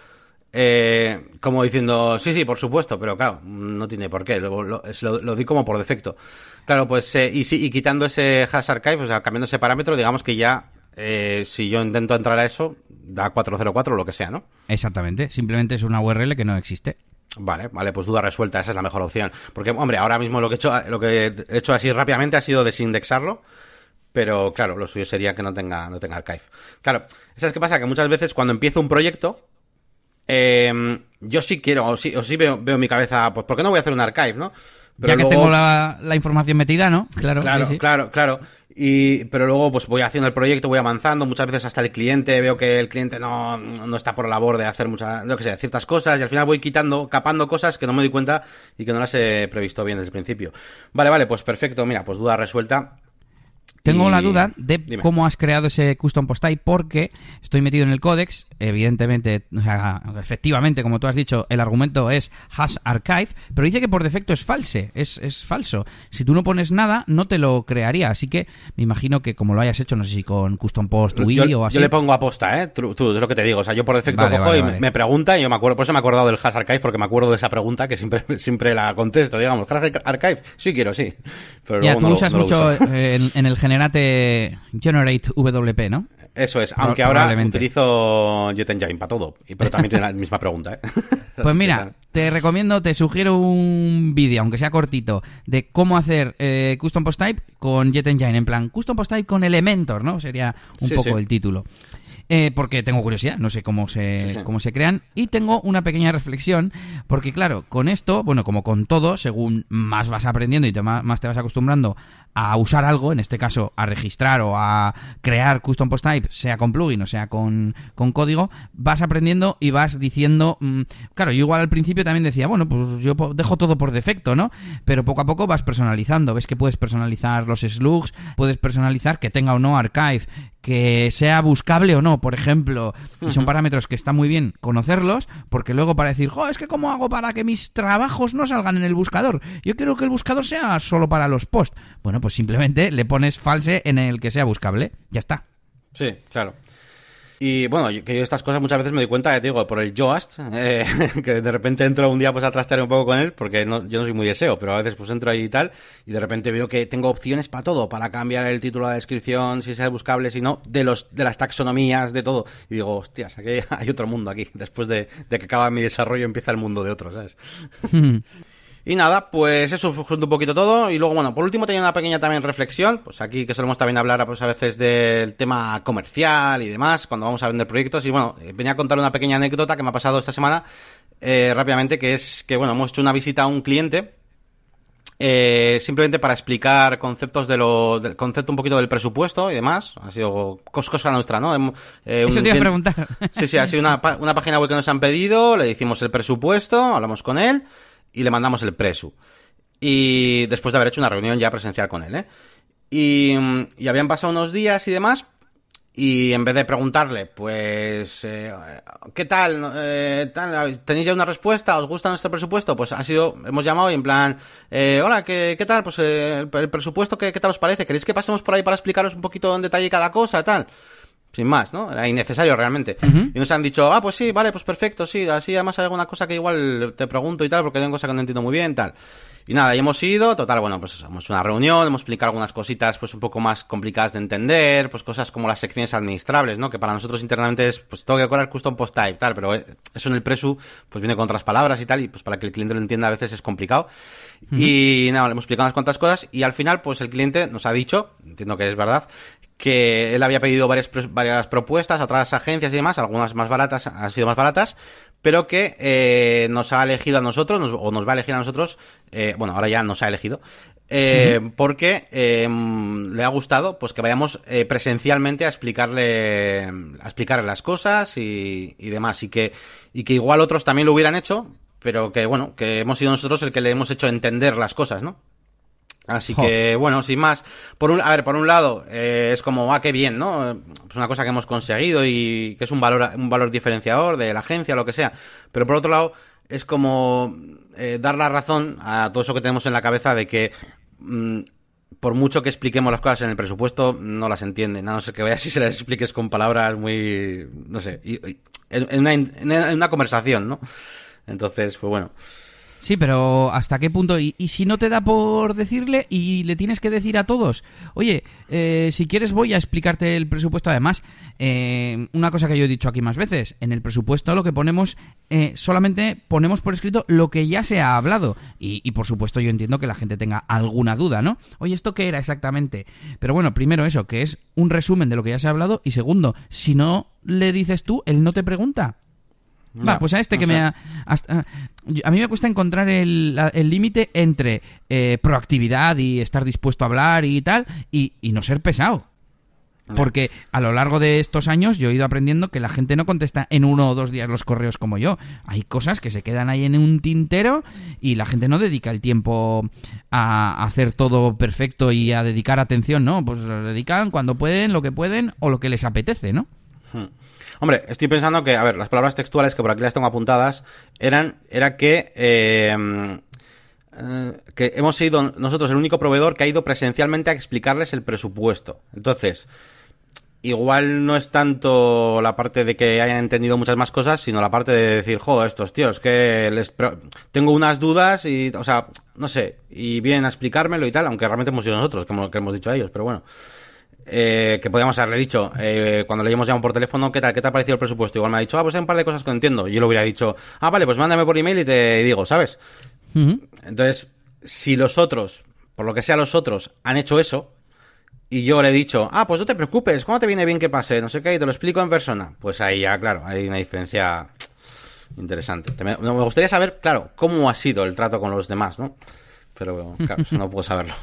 eh, como diciendo, sí, sí, por supuesto, pero claro, no tiene por qué, lo, lo, lo, di como por defecto. Claro, pues, eh, y, y quitando ese hash archive, o sea, cambiando ese parámetro, digamos que ya, eh, si yo intento entrar a eso, da 404 o lo que sea, ¿no? Exactamente, simplemente es una URL que no existe. Vale, vale, pues duda resuelta, esa es la mejor opción. Porque, hombre, ahora mismo lo que he hecho, lo que he hecho así rápidamente ha sido desindexarlo pero claro, lo suyo sería que no tenga, no tenga archive. Claro, ¿sabes qué pasa? Que muchas veces cuando empiezo un proyecto, em, yo sí quiero, o sí, o sí veo, veo mi cabeza, pues ¿por qué no voy a hacer un archive, no? Pero ya que tengo la, información metida, ¿no? Claro, claro, claro, claro. Y, pero luego pues voy haciendo el proyecto, voy avanzando, muchas veces hasta el cliente, veo que el cliente no, no está por la labor de hacer muchas, no que sé, ciertas cosas y al final voy quitando, capando cosas que no me doy cuenta y que no las he previsto bien desde el principio. Vale, vale, pues perfecto, mira, pues duda resuelta. Tengo la duda de cómo has creado ese custom post type porque estoy metido en el códex, evidentemente, o sea, efectivamente, como tú has dicho, el argumento es hash archive, pero dice que por defecto es false, es, es falso. Si tú no pones nada, no te lo crearía, así que me imagino que como lo hayas hecho, no sé si con custom post UI o así. Yo le pongo aposta, ¿eh? Tú, es lo que te digo, o sea, yo por defecto cojo y me pregunta y yo me acuerdo, por eso me he acordado del hash archive porque me acuerdo de esa pregunta que siempre, siempre la contesto, digamos, hash archive, sí quiero, sí. Pero ya, tú usas mucho en, en el general Generate, Generate WP, ¿no? Eso es, aunque ahora utilizo Jet Engine para todo, pero también tiene la misma pregunta. ¿eh? Pues mira, te recomiendo, te sugiero un vídeo, aunque sea cortito, de cómo hacer eh, Custom Post Type con Jet Engine, en plan Custom Post Type con Elementor, ¿no? Sería un poco el título. Eh, porque tengo curiosidad, no sé cómo se, cómo se crean. Y tengo una pequeña reflexión, porque claro, con esto, bueno, como con todo, según más vas aprendiendo y más te vas acostumbrando a usar algo, en este caso a registrar o a crear custom post type, sea con plugin o sea con, código, vas aprendiendo y vas diciendo, mm, claro, yo igual al principio también decía, bueno, pues yo dejo todo por defecto, ¿no? Pero poco a poco vas personalizando, ves que puedes personalizar los slugs, puedes personalizar que tenga o no archive, que sea buscable o no, por ejemplo, y son parámetros que está muy bien conocerlos, porque luego para decir, jo, es que cómo hago para que mis trabajos no salgan en el buscador, yo quiero que el buscador sea solo para los posts. Bueno, pues simplemente le pones false en el que sea buscable, ya está. Sí, claro. Y bueno, que yo estas cosas muchas veces me doy cuenta, te digo, por el Yoast, eh, que de repente entro un día pues a trastear un poco con él, porque no, yo no soy muy deseo, pero a veces pues entro ahí y tal, y de repente veo que tengo opciones para todo, para cambiar el título de la descripción, si sea buscable, si no, de los, de las taxonomías, de todo. Y digo, hostias, aquí hay otro mundo aquí. Después de, de que acaba mi desarrollo empieza el mundo de otros, ¿sabes? Y nada, pues eso fue un poquito todo. Y luego, bueno, por último tenía una pequeña también reflexión. Pues aquí que solemos también hablar pues, a veces del tema comercial y demás, cuando vamos a vender proyectos. Y bueno, eh, venía a contar una pequeña anécdota que me ha pasado esta semana eh, rápidamente, que es que, bueno, hemos hecho una visita a un cliente. Eh, simplemente para explicar conceptos de lo, del concepto un poquito del presupuesto y demás. Ha sido cosa nuestra, ¿no? Eh, Eso te iba a preguntar. Sí, sí, ha sido una, una página web que nos han pedido, le hicimos el presupuesto, hablamos con él y le mandamos el presu. Y después de haber hecho una reunión ya presencial con él, ¿eh? Y, habían pasado unos días y demás. Y en vez de preguntarle, pues, eh, ¿qué tal? Eh, ¿Tenéis ya una respuesta? ¿Os gusta nuestro presupuesto? Pues ha sido, hemos llamado y en plan, eh, hola, ¿qué, ¿qué, tal? Pues el, presupuesto, ¿qué, ¿qué, tal os parece? ¿Queréis que pasemos por ahí para explicaros un poquito en detalle cada cosa, tal? Sin más, ¿no? Era innecesario realmente. Y nos han dicho, ah, pues sí, vale, pues perfecto, sí, así además hay alguna cosa que igual te pregunto y tal, porque hay cosas que no entiendo muy bien, tal. Y nada, y hemos ido, total, bueno, pues hemos hecho una reunión, hemos explicado algunas cositas pues un poco más complicadas de entender, pues cosas como las secciones administrables, ¿no? Que para nosotros internamente es, pues tengo que decorar custom post type, tal, pero eh, eso en el presu, pues viene con otras palabras y tal, y pues para que el cliente lo entienda a veces es complicado. Y nada, le hemos explicado unas cuantas cosas, y al final, pues el cliente nos ha dicho, entiendo que es verdad, que él había pedido varias, varias propuestas a otras agencias y demás, algunas más baratas, han sido más baratas, pero que eh, nos ha elegido a nosotros, o nos va a elegir a nosotros, eh, bueno, ahora ya nos ha elegido, eh, porque le ha gustado pues que vayamos presencialmente a explicarle a explicarle las cosas y, y, demás y que y que igual otros también lo hubieran hecho pero que bueno que hemos sido nosotros el que le hemos hecho entender las cosas no Así que, bueno, sin más. Por un, a ver, por un lado, eh, es como, ah, qué bien, ¿no? Es una cosa que hemos conseguido y que es un valor, un valor diferenciador de la agencia, lo que sea. Pero por otro lado, es como eh, dar la razón a todo eso que tenemos en la cabeza de que mm, por mucho que expliquemos las cosas en el presupuesto, no las entienden. A no sé que vaya si se las expliques con palabras muy, no sé, en, una, en una conversación, ¿no? Entonces, pues bueno. Sí, pero ¿hasta qué punto? ¿Y, si no te da por decirle y le tienes que decir a todos, oye, eh, si quieres voy a explicarte el presupuesto? Además, eh, una cosa que yo he dicho aquí más veces, en el presupuesto lo que ponemos, eh, solamente ponemos por escrito lo que ya se ha hablado. Y, y, por supuesto yo entiendo que la gente tenga alguna duda, ¿no? Oye, ¿esto qué era exactamente? Pero bueno, primero eso, que es un resumen de lo que ya se ha hablado. Y segundo, si no le dices tú, él no te pregunta. Va, pues a este que me ha... a mí me cuesta encontrar el límite entre eh, proactividad y estar dispuesto a hablar y tal, y, no ser pesado. Porque a lo largo de estos años yo he ido aprendiendo que la gente no contesta en uno o dos días los correos como yo. Hay cosas que se quedan ahí en un tintero y la gente no dedica el tiempo a hacer todo perfecto y a dedicar atención, ¿no? Pues lo dedican cuando pueden, lo que pueden o lo que les apetece, ¿no? Hmm. Hombre, estoy pensando que, a ver, las palabras textuales que por aquí las tengo apuntadas eran, era que, eh, eh, que hemos sido nosotros el único proveedor que ha ido presencialmente a explicarles el presupuesto. Entonces, igual no es tanto la parte de que hayan entendido muchas más cosas, sino la parte de decir, joder, estos tíos, que les tengo unas dudas y, o sea, no sé, y vienen a explicármelo y tal, aunque realmente hemos sido nosotros que que hemos dicho a ellos, pero bueno eh, que podíamos haberle dicho eh, cuando le hemos llamado por teléfono, ¿qué tal? ¿Qué te ha parecido el presupuesto? Igual me ha dicho, ah, pues hay un par de cosas que no entiendo. Y yo le hubiera dicho, ah, vale, pues mándame por email y te digo, ¿sabes? Entonces, si los otros, por lo que sea los otros, han hecho eso, y yo le he dicho, ah, pues no te preocupes, ¿cómo te viene bien que pase? No sé qué, y te lo explico en persona. Pues ahí ya, claro, hay una diferencia interesante. Me gustaría saber, claro, cómo ha sido el trato con los demás, ¿no? Pero, claro, eso no puedo saberlo.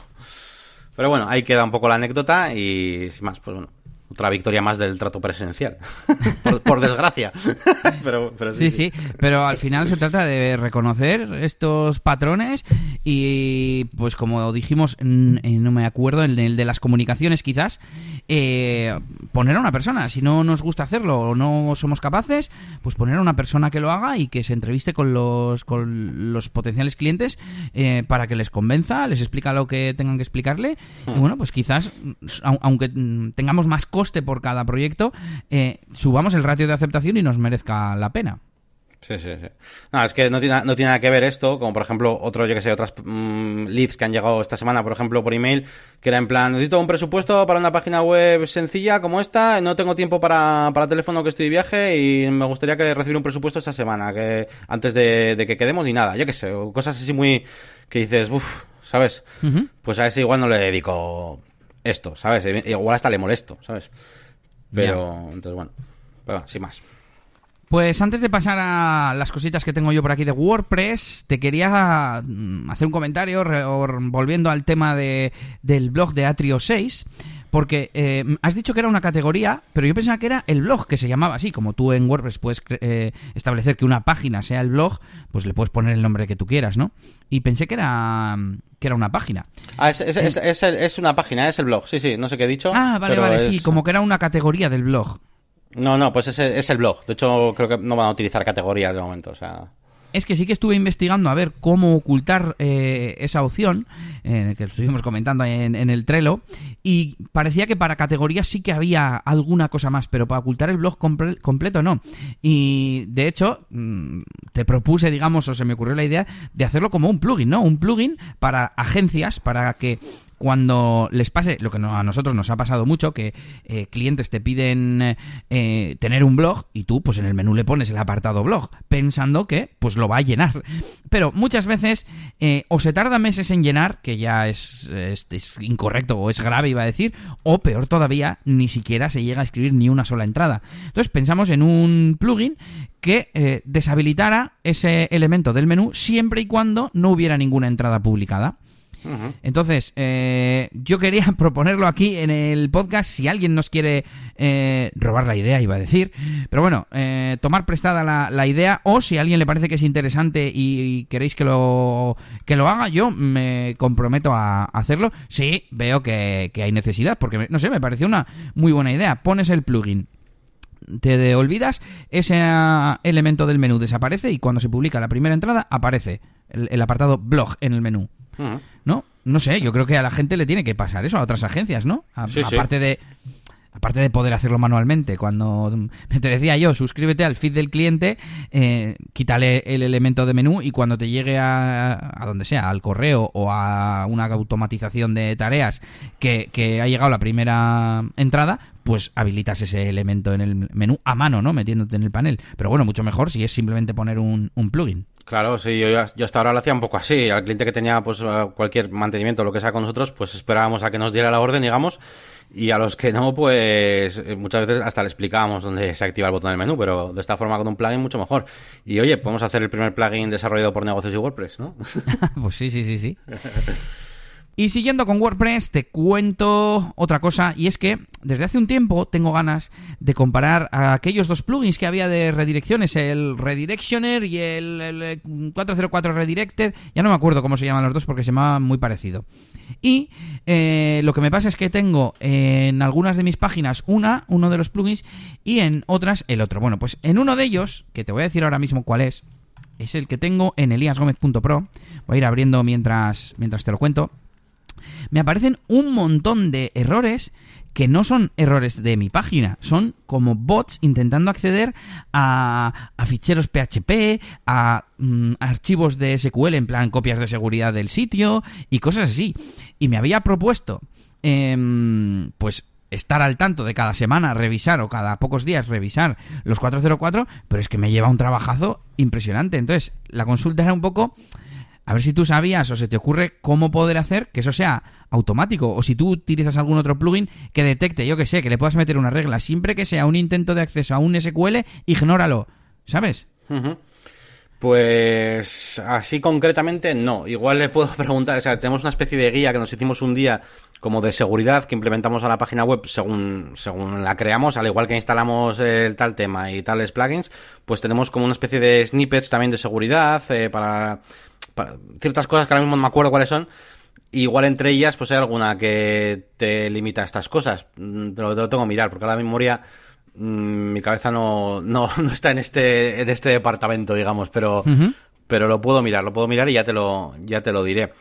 Pero bueno, ahí queda un poco la anécdota y sin más, pues bueno, otra victoria más del trato presencial. por, desgracia. pero, sí, sí, pero al final se trata de reconocer estos patrones y, pues como dijimos, no me acuerdo, en el de las comunicaciones quizás, eh, poner a una persona. Si no nos gusta hacerlo o no somos capaces, pues poner a una persona que lo haga y que se entreviste con los, con los potenciales clientes eh, para que les convenza, les explica lo que tengan que explicarle. Y hmm. bueno, pues quizás, aunque tengamos más coste por cada proyecto, eh, subamos el ratio de aceptación y nos merezca la pena. Sí, sí, sí. No, es que no tiene, no tiene nada que ver esto, como por ejemplo, otro, yo que sé, otras mm, leads que han llegado esta semana, por ejemplo, por email, que era en plan, necesito un presupuesto para una página web sencilla como esta, no tengo tiempo para, para teléfono que estoy de viaje y me gustaría que recibir un presupuesto esta semana, que antes de, que quedemos ni nada, yo que sé, cosas así muy, que dices, uff, ¿sabes? Pues a ese igual no le dedico esto, ¿sabes? Igual hasta le molesto, ¿sabes? Pero, entonces, bueno, pero, sin más. Pues antes de pasar a las cositas que tengo yo por aquí de WordPress, te quería mm, hacer un comentario volviendo al tema de, del blog de Atrio 6. Porque eh, has dicho que era una categoría, pero yo pensaba que era el blog, que se llamaba así. Como tú en WordPress puedes eh, establecer que una página sea el blog, pues le puedes poner el nombre que tú quieras, ¿no? Y pensé que era que era una página. Ah, es, es, una página, es el blog. Sí, sí, no sé qué he dicho. Ah, vale, vale, sí, como que era una categoría del blog. No, no, pues es, es el blog. De hecho, creo que no van a utilizar categorías de momento, o sea... es que sí que estuve investigando a ver cómo ocultar eh, esa opción, eh, que estuvimos comentando en, el Trello, y parecía que para categorías sí que había alguna cosa más, pero para ocultar el blog completo no. Y de hecho, mm, te propuse, digamos, o se me ocurrió la idea de hacerlo como un plugin, ¿no? Un plugin para agencias, para que cuando les pase lo que a nosotros nos ha pasado mucho, que eh, clientes te piden eh, tener un blog y tú pues en el menú le pones el apartado blog, pensando que pues lo va a llenar. Pero muchas veces eh, o se tarda meses en llenar, que ya es, es, incorrecto o es grave iba a decir, o peor todavía, ni siquiera se llega a escribir ni una sola entrada. Entonces pensamos en un plugin que deshabilitara ese elemento del menú siempre y cuando no hubiera ninguna entrada publicada. Entonces, eh, yo quería proponerlo aquí en el podcast si alguien nos quiere eh, robar la idea, iba a decir. Pero bueno, eh, tomar prestada la, idea o si a alguien le parece que es interesante y, queréis que lo, que lo haga, yo me comprometo a hacerlo. Sí, veo que, que hay necesidad porque, no sé, me pareció una muy buena idea. Pones el plugin te olvidas, ese elemento del menú desaparece y cuando se publica la primera entrada aparece el, apartado blog en el menú. ¿No? No sé, yo creo que a la gente le tiene que pasar eso, a otras agencias, ¿no? aparte de aparte de poder hacerlo manualmente, cuando te decía yo, suscríbete al feed del cliente, eh, quítale el elemento de menú y cuando te llegue a, a donde sea, al correo o a una automatización de tareas que, que ha llegado la primera entrada, pues habilitas ese elemento en el menú a mano, ¿no? Metiéndote en el panel. Pero bueno, mucho mejor si es simplemente poner un, un plugin. Claro, sí, yo, yo, hasta ahora lo hacía un poco así. Al cliente que tenía pues cualquier mantenimiento, lo que sea con nosotros, pues esperábamos a que nos diera la orden, digamos, y a los que no, pues eh, muchas veces hasta le explicábamos dónde se activa el botón del menú, pero de esta forma con un plugin mucho mejor. Y oye, podemos hacer el primer plugin desarrollado por negocios y WordPress, ¿no? pues sí, sí, sí, sí. Y siguiendo con WordPress, te cuento otra cosa, y es que desde hace un tiempo tengo ganas de comparar a aquellos dos plugins que había de redirecciones, el Redirectioner y el, 404 Redirected, ya no me acuerdo cómo se llaman los dos porque se llamaban muy parecido. Y eh, lo que me pasa es que tengo en algunas de mis páginas una, uno de los plugins, y en otras el otro. Bueno, pues en uno de ellos, que te voy a decir ahora mismo cuál es, es el que tengo en eliasgomez.pro. Voy a ir abriendo mientras, mientras te lo cuento me aparecen un montón de errores que no son errores de mi página, son como bots intentando acceder a, ficheros PHP, a mm, archivos de SQL en plan copias de seguridad del sitio y cosas así. Y me había propuesto, em, pues estar al tanto de cada semana, revisar o cada pocos días revisar los 404, pero es que me lleva un trabajazo impresionante. Entonces, la consulta era un poco a ver si tú sabías o se te ocurre cómo poder hacer que eso sea automático. O si tú utilizas algún otro plugin que detecte, yo que sé, que le puedas meter una regla. Siempre que sea un intento de acceso a un SQL, ignóralo. ¿Sabes? Pues así concretamente no. Igual le puedo preguntar, o sea, tenemos una especie de guía que nos hicimos un día como de seguridad que implementamos a la página web según, según la creamos, al igual que instalamos el tal tema y tales plugins, pues tenemos como una especie de snippets también de seguridad eh, para ciertas cosas que ahora mismo no me acuerdo cuáles son. Igual entre ellas, pues hay alguna que te limita a estas cosas. Mm, te lo, tengo que mirar, porque ahora la memoria, mm, mi cabeza no, no, no, está en este, en este departamento, digamos, pero, pero lo puedo mirar, lo puedo mirar y ya te lo, ya te lo diré.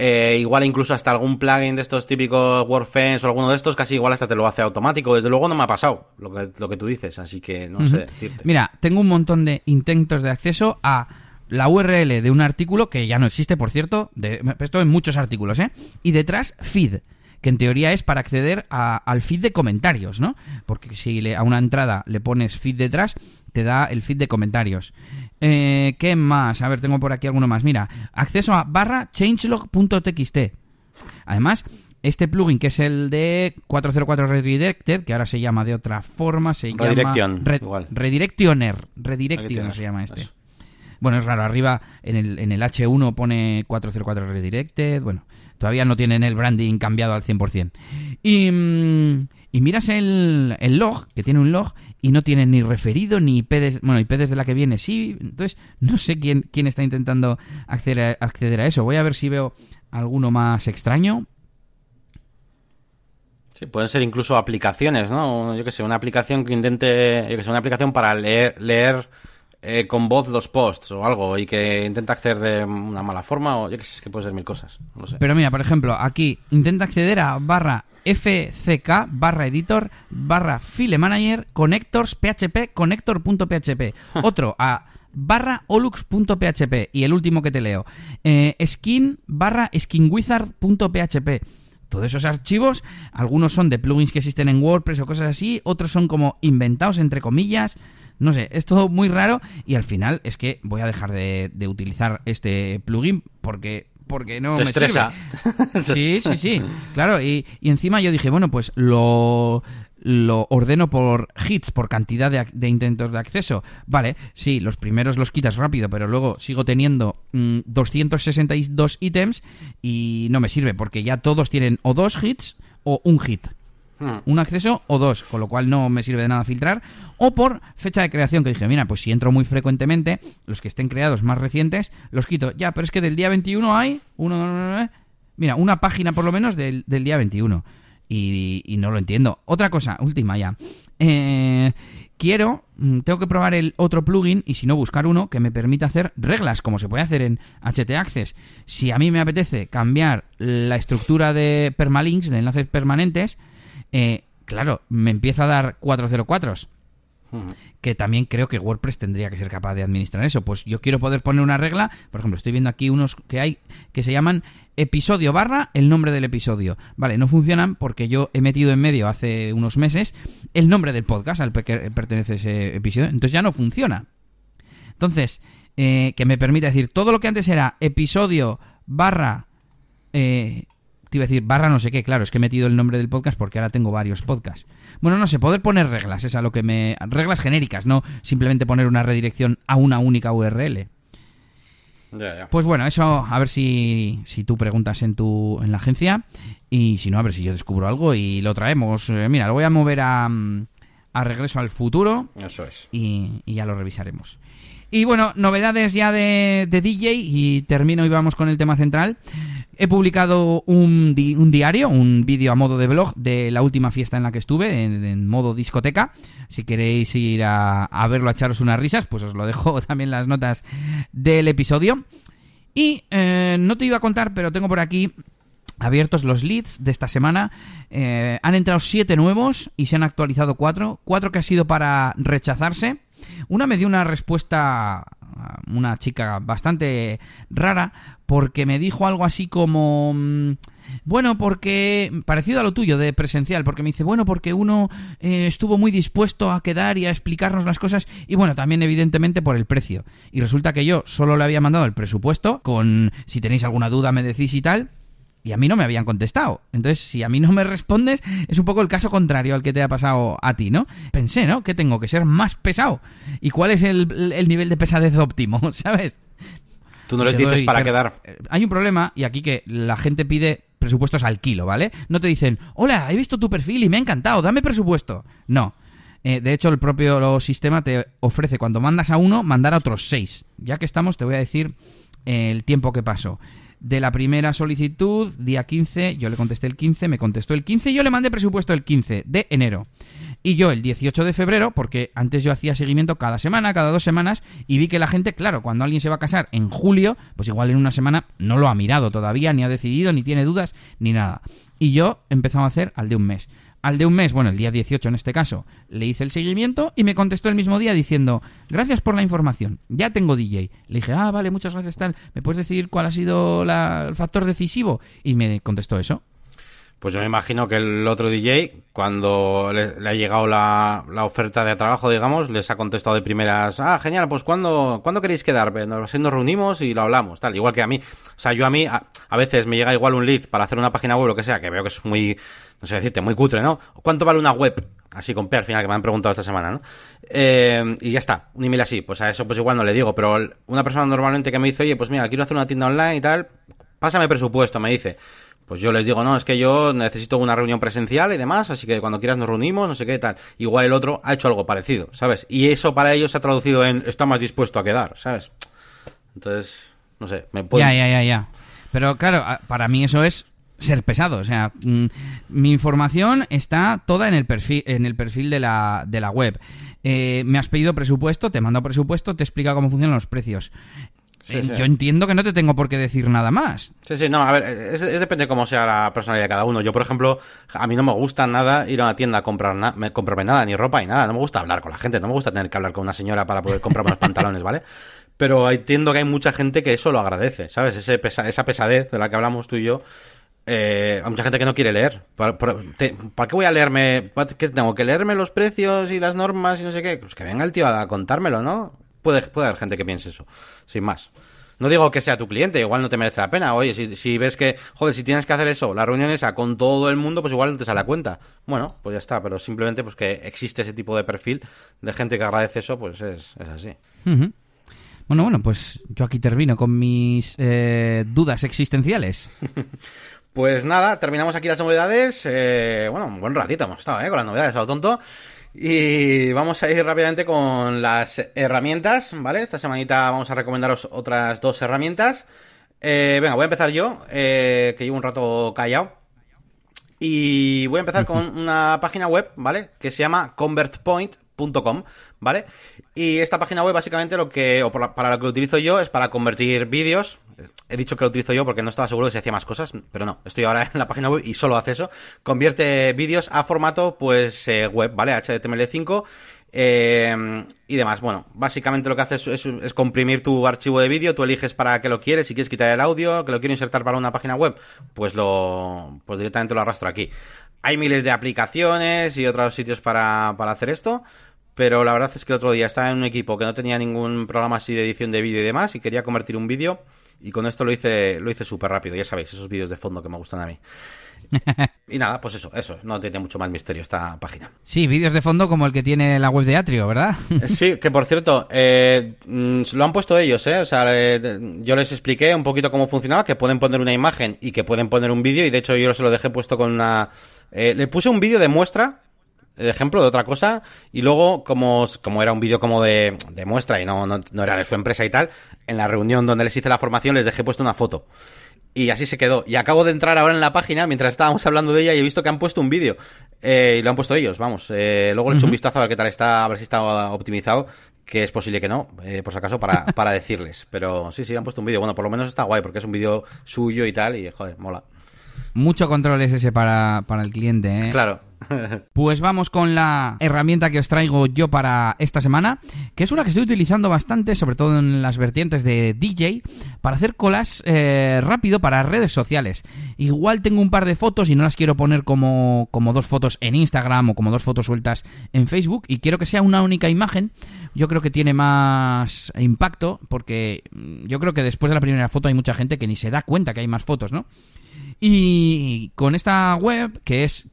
Eh, igual incluso hasta algún plugin de estos típicos WordFence o alguno de estos, casi igual hasta te lo hace automático. Desde luego no me ha pasado lo que, lo que tú dices, así que no sé decirte. Mira, tengo un montón de intentos de acceso a la URL de un artículo que ya no existe, por cierto, de, esto en muchos artículos, ¿eh? Y detrás feed, que en teoría es para acceder al feed de comentarios, ¿no? Porque si le, a una entrada le pones feed detrás, te da el feed de comentarios. Eh, ¿Qué más? A ver, tengo por aquí alguno más. Mira, acceso a barra changelog.txt. Además, este plugin, que es el de 404 Redirected, que ahora se llama de otra forma, se llama... Redirectioner. Redirectioner se llama este. Bueno, es raro, arriba en el, en el H1 pone 404 Redirected, bueno, todavía no tienen el branding cambiado al 100%. Y, mm, y miras el, el log, que tiene un log, y no tiene ni referido ni IP, de, bueno, IP desde la que viene, sí, entonces no sé quién, quién está intentando acceder a, acceder a eso. Voy a ver si veo alguno más extraño. Sí, pueden ser incluso aplicaciones, ¿no? Yo que sé, una aplicación que intente, yo que sé, una aplicación para leer, leer eh, con voz los posts o algo y que intenta acceder de una mala forma o yo qué sé, que puede ser mil cosas. No lo sé. Pero mira, por ejemplo, aquí intenta acceder a barra fck barra editor barra file manager connectors php connector.php. Otro a barra olux.php y el último que te leo eh, skin barra skinwizard.php todos esos archivos, algunos son de plugins que existen en WordPress o cosas así, otros son como inventados entre comillas. No sé, es todo muy raro y al final es que voy a dejar de, de utilizar este plugin porque porque no Te me estresa. sirve. Sí, sí, sí. Claro, y, y encima yo dije, bueno, pues lo, lo ordeno por hits, por cantidad de, de intentos de acceso. Vale, sí, los primeros los quitas rápido, pero luego sigo teniendo mm, 262 ítems y no me sirve porque ya todos tienen o dos hits o un hit Hmm. un acceso o dos, con lo cual no me sirve de nada filtrar, o por fecha de creación, que dije, mira, pues si entro muy frecuentemente, los que estén creados más recientes, los quito. Ya, pero es que del día 21 hay uno, mira, una página por lo menos del, del día 21. Y, y no lo entiendo. Otra cosa, última ya. Eh, quiero, mm, tengo que probar el otro plugin y si no buscar uno que me permita hacer reglas, como se puede hacer en HT Access. Si a mí me apetece cambiar la estructura de permalinks, de enlaces permanentes, eh, claro, me empieza a dar 404s. Hmm. Que también creo que WordPress tendría que ser capaz de administrar eso. Pues yo quiero poder poner una regla. Por ejemplo, estoy viendo aquí unos que hay que se llaman episodio barra el nombre del episodio. Vale, no funcionan porque yo he metido en medio hace unos meses el nombre del podcast al que pertenece ese episodio. Entonces ya no funciona. Entonces, eh, que me permite decir todo lo que antes era episodio barra. Eh, te iba a decir barra no sé qué, claro, es que he metido el nombre del podcast porque ahora tengo varios podcasts. Bueno, no sé, poder poner reglas, es a lo que me. reglas genéricas, no simplemente poner una redirección a una única URL. Ya, ya. Pues bueno, eso a ver si, si tú preguntas en tu en la agencia y si no, a ver si yo descubro algo y lo traemos. Eh, mira, lo voy a mover a, a regreso al futuro Eso es. y, y ya lo revisaremos. Y bueno, novedades ya de, de DJ y termino y vamos con el tema central. He publicado un, di- un diario, un vídeo a modo de blog de la última fiesta en la que estuve, en, modo discoteca. Si queréis ir a, verlo, a echaros unas risas, pues os lo dejo también las notas del episodio. Y eh, no te iba a contar, pero tengo por aquí abiertos los leads de esta semana. Eh, han entrado siete nuevos y se han actualizado cuatro. Cuatro que ha sido para rechazarse. Una me dio una respuesta, una chica bastante rara, porque me dijo algo así como... mm, Bueno, porque parecido a lo tuyo de presencial, porque me dice, bueno, porque uno eh, estuvo muy dispuesto a quedar y a explicarnos las cosas, y bueno, también evidentemente por el precio. Y resulta que yo solo le había mandado el presupuesto, con si tenéis alguna duda me decís y tal, y a mí no me habían contestado. Entonces, si a mí no me respondes, es un poco el caso contrario al que te ha pasado a ti, ¿no? Pensé, ¿no? Que tengo que ser más pesado. ¿Y cuál es el, el nivel de pesadez óptimo, ¿sabes? Tú no les Te dices doy- para quedar. eh, Hay un problema, y aquí que la gente pide presupuestos al kilo, ¿vale? No te dicen, hola, he visto tu perfil y me ha encantado, dame presupuesto. No. Eh, de hecho, el propio sistema te ofrece, cuando mandas a uno, mandar a otros seis. Ya que estamos, te voy a decir eh, el tiempo que pasó. De la primera solicitud, día 15, yo le contesté el 15, me contestó el 15 y yo le mandé presupuesto el 15 de enero. Y yo el 18 de febrero, porque antes yo hacía seguimiento cada semana, cada dos semanas, y vi que la gente, claro, cuando alguien se va a casar en julio, pues igual en una semana no lo ha mirado todavía, ni ha decidido, ni tiene dudas, ni nada. Y yo empezaba a hacer al de un mes. Al de un mes, bueno, el día 18 en este caso, le hice el seguimiento y me contestó el mismo día diciendo, gracias por la información, ya tengo DJ. Le dije, ah, vale, muchas gracias, tal, ¿me puedes decir cuál ha sido la- el factor decisivo? Y me contestó eso. Pues yo me imagino que el otro DJ, cuando le, ha llegado la, la oferta de trabajo, digamos, les ha contestado de primeras, ah, genial, pues ¿cuándo, ¿cuándo queréis quedar? Ve, Nos, nos reunimos y lo hablamos, tal. Igual que a mí. O sea, yo a mí, a, a veces me llega igual un lead para hacer una página web o lo que sea, que veo que es muy, no sé decirte, muy cutre, ¿no? ¿Cuánto vale una web? Así con P al final, que me han preguntado esta semana, ¿no? Eh, y ya está, un email así. Pues a eso pues igual no le digo, pero una persona normalmente que me dice, oye, pues mira, quiero hacer una tienda online y tal, pásame presupuesto, me dice. Pues yo les digo, no, es que yo necesito una reunión presencial y demás, así que cuando quieras nos reunimos, no sé qué tal. Igual el otro ha hecho algo parecido, ¿sabes? Y eso para ellos se ha traducido en está más dispuesto a quedar, ¿sabes? Entonces, no sé, me puedo... Ya, ya, ya, ya. Pero claro, para mí eso es ser pesado. O sea, mm, mi información está toda en el perfil, en el perfil de la, de la web. Eh, me has pedido presupuesto, te mando presupuesto, te explica cómo funcionan los precios. Sí, Eh, sí. Yo entiendo que no te tengo por qué decir nada más. Sí, sí, no, a ver, es, es depende de cómo sea la personalidad de cada uno. Yo, por ejemplo, a mí no me gusta nada ir a una tienda a comprar na- me- comprarme nada, ni ropa, ni nada. No me gusta hablar con la gente, no me gusta tener que hablar con una señora para poder comprarme los pantalones, ¿vale? Pero entiendo que hay mucha gente que eso lo agradece, ¿sabes? Ese pesa- esa pesadez de la que hablamos tú y yo. Eh, hay mucha gente que no quiere leer. ¿Para, para- te- ¿para qué voy a leerme? ¿Para ¿Qué tengo que leerme los precios y las normas y no sé qué? Pues que venga el tío a contármelo, ¿no? Puede, puede haber gente que piense eso, sin más. No digo que sea tu cliente, igual no te merece la pena. Oye, si, si ves que, joder, si tienes que hacer eso, la reunión esa con todo el mundo, pues igual no te sale a cuenta. Bueno, pues ya está, pero simplemente pues que existe ese tipo de perfil de gente que agradece eso, pues es, es así. Bueno, bueno, pues yo aquí termino con mis eh, dudas existenciales. Pues nada, terminamos aquí las novedades. Eh, bueno, un buen ratito hemos estado, ¿eh? Con las novedades, a lo tonto. Y vamos a ir rápidamente con las herramientas, ¿vale? Esta semanita vamos a recomendaros otras dos herramientas. Eh, venga, voy a empezar yo, eh, que llevo un rato callado. Y voy a empezar con una página web, ¿vale? Que se llama convertpoint.com, ¿vale? Y esta página web básicamente lo que, o para lo que utilizo yo es para convertir vídeos. He dicho que lo utilizo yo porque no estaba seguro de si hacía más cosas, pero no, estoy ahora en la página web y solo hace eso. Convierte vídeos a formato, pues, eh, web, ¿vale? HTML5 eh, y demás. Bueno, básicamente lo que hace es, es- es comprimir tu archivo de vídeo, tú eliges para qué lo quieres, si quieres quitar el audio, que lo quiero insertar para una página web, pues lo, pues directamente lo arrastro aquí. Hay miles de aplicaciones y otros sitios para, para hacer esto, pero la verdad es que el otro día estaba en un equipo que no tenía ningún programa así de edición de vídeo y demás y quería convertir un vídeo y con esto lo hice, lo hice súper rápido, ya sabéis, esos vídeos de fondo que me gustan a mí. y nada, pues eso, eso, no tiene mucho más misterio esta página. Sí, vídeos de fondo como el que tiene la web de Atrio, ¿verdad? Sí, que por cierto, eh, mm, lo han puesto ellos, ¿eh? O sea, eh, yo les expliqué un poquito cómo funcionaba, que pueden poner una imagen y que pueden poner un vídeo, y de hecho yo se lo dejé puesto con una... eh, le puse un vídeo de muestra, ejemplo, de otra cosa, y luego, como, como era un vídeo como de, de muestra y no, no, no era de su empresa y tal, en la reunión donde les hice la formación les dejé puesto una foto. Y así se quedó. Y acabo de entrar ahora en la página mientras estábamos hablando de ella y he visto que han puesto un vídeo. Eh, y lo han puesto ellos, vamos. Eh, luego le he hecho un vistazo a ver qué tal está, a ver si está optimizado. Que es posible que no, eh, por si acaso, para, para decirles. Pero sí, sí, han puesto un vídeo. Bueno, por lo menos está guay porque es un vídeo suyo y tal. Y joder, mola. Mucho control es ese para, para el cliente, ¿eh? Claro. Pues vamos con la herramienta que os traigo yo para esta semana, que es una que estoy utilizando bastante, sobre todo en las vertientes de DJ, para hacer colas eh, rápido para redes sociales. Igual tengo un par de fotos y no las quiero poner como, como dos fotos en Instagram o como dos fotos sueltas en Facebook y quiero que sea una única imagen. Yo creo que tiene más impacto porque mm, yo creo que después de la primera foto hay mucha gente que ni se da cuenta que hay más fotos, ¿no? Y con esta web, que es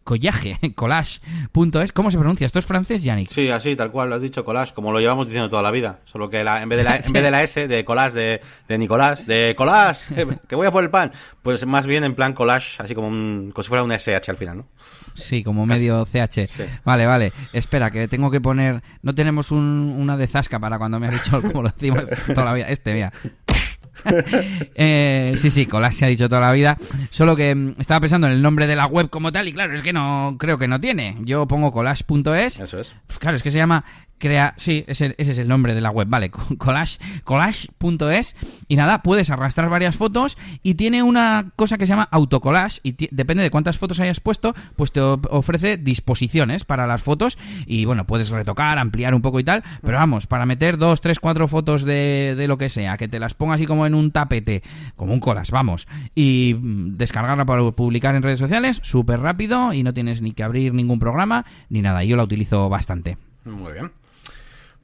collage, collage.es, ¿cómo se pronuncia? ¿Esto es francés, Yannick? Sí, así, tal cual, lo has dicho, collage, como lo llevamos diciendo toda la vida. Solo que la, en, vez de la, en vez de la S, de collage, de, de Nicolás, de collage, eh, que voy a por el pan, pues más bien en plan collage, así como, un, como si fuera un SH al final, ¿no? Sí, como medio CH. Sí. Vale, vale. Espera, que tengo que poner... No tenemos un- una de zasca para cuando me has dicho como lo decimos toda la vida. Este, mira. Eh, sí, sí, Collage se ha dicho toda la vida. Solo que mm, estaba pensando en el nombre de la web como tal y claro, es que no creo que no tiene. Yo pongo collage.es Eso es. Pues Claro, es que se llama crea sí ese, es el nombre de la web vale collage collage.es y nada puedes arrastrar varias fotos y tiene una cosa que se llama autocollage y depende de cuántas fotos hayas puesto pues te ofrece disposiciones para las fotos y bueno puedes retocar ampliar un poco y tal pero vamos para meter dos tres cuatro fotos de, de lo que sea que te las ponga así como en un tapete como un collage vamos y mm, descargarla para publicar en redes sociales súper rápido y no tienes ni que abrir ningún programa ni nada yo la utilizo bastante Muy bien.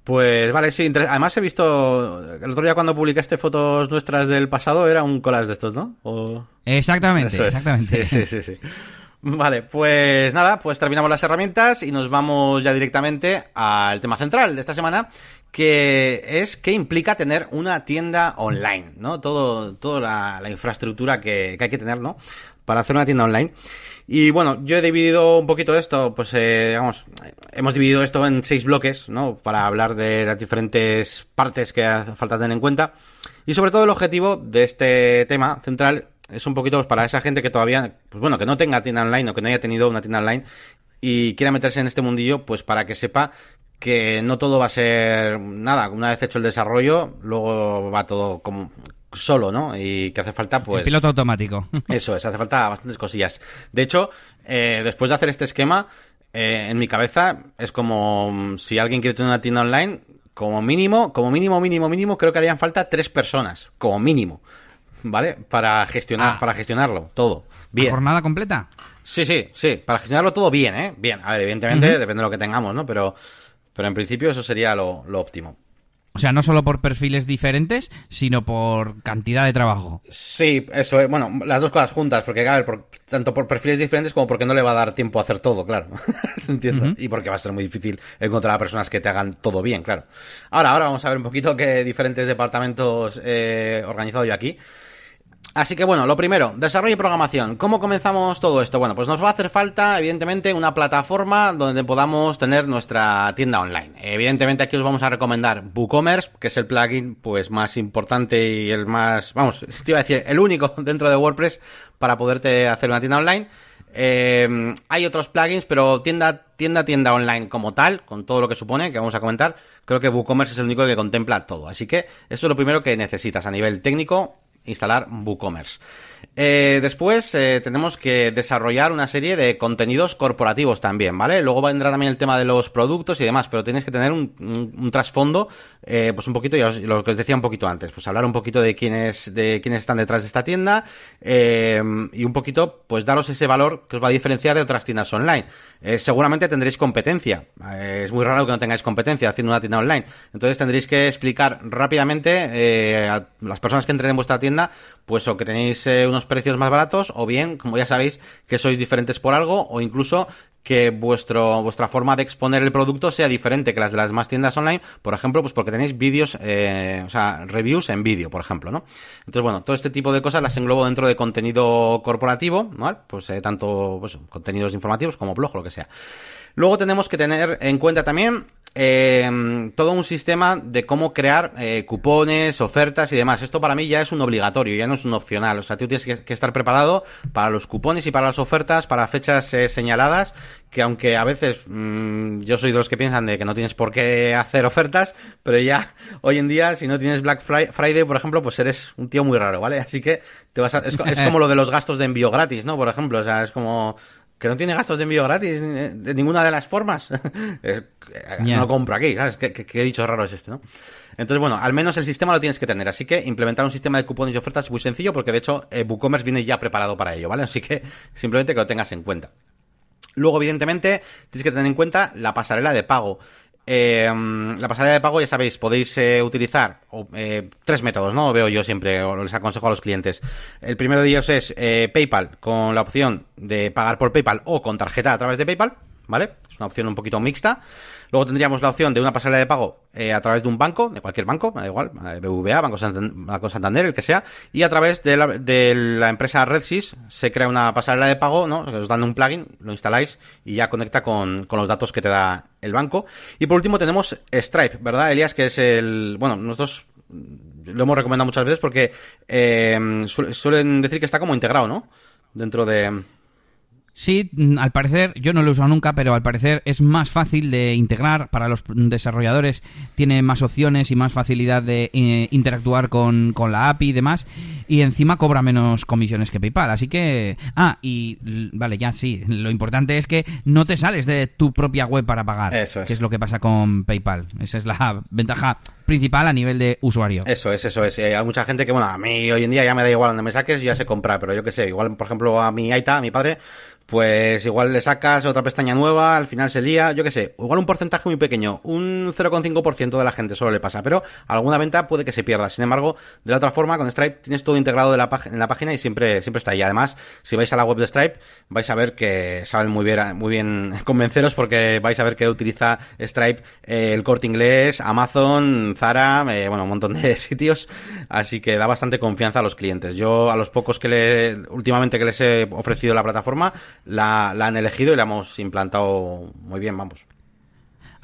Pues vale, sí, además he visto, el otro día cuando publicaste fotos nuestras del pasado era un collage de estos, ¿no? O... Exactamente, es. exactamente. Sí, sí, sí, sí. Vale, pues nada, pues terminamos las herramientas y nos vamos ya directamente al tema central de esta semana, que es qué implica tener una tienda online, ¿no? Todo, toda la, la infraestructura que, que hay que tener, ¿no? Para hacer una tienda online. Y bueno, yo he dividido un poquito esto, pues eh, digamos, hemos dividido esto en seis bloques, ¿no? Para hablar de las diferentes partes que hace falta tener en cuenta. Y sobre todo el objetivo de este tema central es un poquito pues, para esa gente que todavía, pues bueno, que no tenga tienda online o que no haya tenido una tienda online y quiera meterse en este mundillo, pues para que sepa que no todo va a ser nada, una vez hecho el desarrollo, luego va todo como solo, ¿no? Y que hace falta, pues... piloto automático. Eso es, hace falta bastantes cosillas. De hecho, eh, después de hacer este esquema, eh, en mi cabeza es como mm, si alguien quiere tener una tienda online, como mínimo, como mínimo, mínimo, mínimo, creo que harían falta tres personas, como mínimo, ¿vale? Para gestionar, Ah. para gestionarlo todo. Bien. ¿Jornada completa? Sí, sí, sí, para gestionarlo todo bien, ¿eh? Bien, a ver, evidentemente depende de lo que tengamos, ¿no? Pero, pero en principio eso sería lo, lo óptimo. O sea, no solo por perfiles diferentes, sino por cantidad de trabajo. Sí, eso es, bueno, las dos cosas juntas, porque, a ver, por- tanto por perfiles diferentes como porque no le va a dar tiempo a hacer todo, claro. Entiendo. Y porque va a ser muy difícil encontrar a personas que te hagan todo bien, claro. Ahora, ahora vamos a ver un poquito qué diferentes departamentos he organizado yo aquí. Así que bueno, lo primero, desarrollo y programación. ¿Cómo comenzamos todo esto? Bueno, pues nos va a hacer falta, evidentemente, una plataforma donde podamos tener nuestra tienda online. Evidentemente aquí os vamos a recomendar WooCommerce, que es el plugin pues más importante y el más, vamos, te iba a decir, el único dentro de WordPress para poderte hacer una tienda online. Eh, hay otros plugins, pero tienda, tienda, tienda online como tal, con todo lo que supone, que vamos a comentar, creo que WooCommerce es el único que contempla todo. Así que eso es lo primero que necesitas a nivel técnico, instalar WooCommerce. Eh, después eh, tenemos que desarrollar una serie de contenidos corporativos también, ¿vale? Luego vendrá también el tema de los productos y demás, pero tienes que tener un, trasfondo, eh, pues un poquito, ya os- lo que os decía un poquito antes, pues hablar un poquito de quiénes, de quiénes están detrás de esta tienda eh, y un poquito, pues daros ese valor que os va a diferenciar de otras tiendas online. Eh, seguramente tendréis competencia, Eh, es muy raro que no tengáis competencia haciendo una tienda online, entonces tendréis que explicar rápidamente a las personas que entren en vuestra tienda, pues o que tenéis unos precios más baratos o bien, como ya sabéis, que sois diferentes por algo o incluso que vuestro, vuestra forma de exponer el producto sea diferente que las de las demás tiendas online, por ejemplo, pues porque tenéis vídeos, eh, o sea, reviews en vídeo, por ejemplo, ¿no? Entonces, bueno, todo este tipo de cosas las englobo dentro de contenido corporativo, ¿vale? Pues eh, tanto pues, contenidos informativos como blog, lo que sea. Luego tenemos que tener en cuenta también eh, todo un sistema de cómo crear eh, cupones, ofertas y demás. Esto para mí ya es un obligatorio, ya no es un opcional. O sea, tú tienes que, estar preparado para los cupones y para las ofertas, para fechas eh, señaladas, que aunque a veces mm, yo soy de los que piensan de que no tienes por qué hacer ofertas, pero ya hoy en día si no tienes Black Fri- Friday, por ejemplo, pues eres un tío muy raro, ¿vale? Así que te vas a, es como lo de los gastos de envío gratis, ¿no? Por ejemplo, o sea, es como que no tiene gastos de envío gratis de ninguna de las formas. Eh. No compro aquí, ¿sabes? ¿Qué, qué, qué bicho raro es este, no? Entonces, bueno, al menos el sistema lo tienes que tener. Así que implementar un sistema de cupones y ofertas es muy sencillo porque, de hecho, eh, WooCommerce viene ya preparado para ello, ¿vale? Así que simplemente que lo tengas en cuenta. Luego, evidentemente, tienes que tener en cuenta la pasarela de pago. Eh, la pasarela de pago, ya sabéis, podéis eh, utilizar eh, tres métodos, ¿no? Veo yo siempre, o les aconsejo a los clientes. El primero de ellos es eh, PayPal, con la opción de pagar por PayPal o con tarjeta a través de PayPal, ¿vale? Es una opción un poquito mixta. Luego tendríamos la opción de una pasarela de pago eh, a través de un banco, de cualquier banco, da igual, eh, BBVA, Banco Santander, Banco Santander, el que sea, y a través de la, empresa RedSys se crea una pasarela de pago, ¿no? Os dan un plugin, lo instaláis y ya conecta con, con los datos que te da el banco. Y por último tenemos Stripe, ¿verdad, Elias? Que es el, bueno, nosotros lo hemos recomendado muchas veces porque eh, suel- suelen decir que está como integrado, ¿no? Dentro de... Sí, mm, al parecer, yo no lo he usado nunca, pero al parecer es más fácil de integrar para los desarrolladores, tiene más opciones y más facilidad de eh, interactuar con, con la API y demás, y encima cobra menos comisiones que PayPal, así que... Ah, y vale, ya sí, lo importante es que no te sales de tu propia web para pagar, Eso es. que es lo que pasa con PayPal, esa es la ventaja principal a nivel de usuario. Eso es, eso es. Eh, hay mucha gente que, bueno, a mí hoy en día ya me da igual donde me saques, ya sé comprar, pero yo qué sé, igual, por ejemplo, a mi Aita, a mi padre, pues igual le sacas otra pestaña nueva, al final se lía, yo qué sé, igual un porcentaje muy pequeño, un 0,5% de la gente solo le pasa, pero alguna venta puede que se pierda. Sin embargo, de la otra forma, con Stripe tienes todo integrado en la página y siempre, siempre está ahí. Además, si vais a la web de Stripe, vais a ver que saben muy bien, muy bien convenceros porque vais a ver que utiliza Stripe eh, el corte inglés, Amazon, Zara, eh, bueno, un montón de sitios, así que da bastante confianza a los clientes. Yo, a los pocos que le, últimamente que les he ofrecido la plataforma, la, la han elegido y la hemos implantado muy bien, vamos.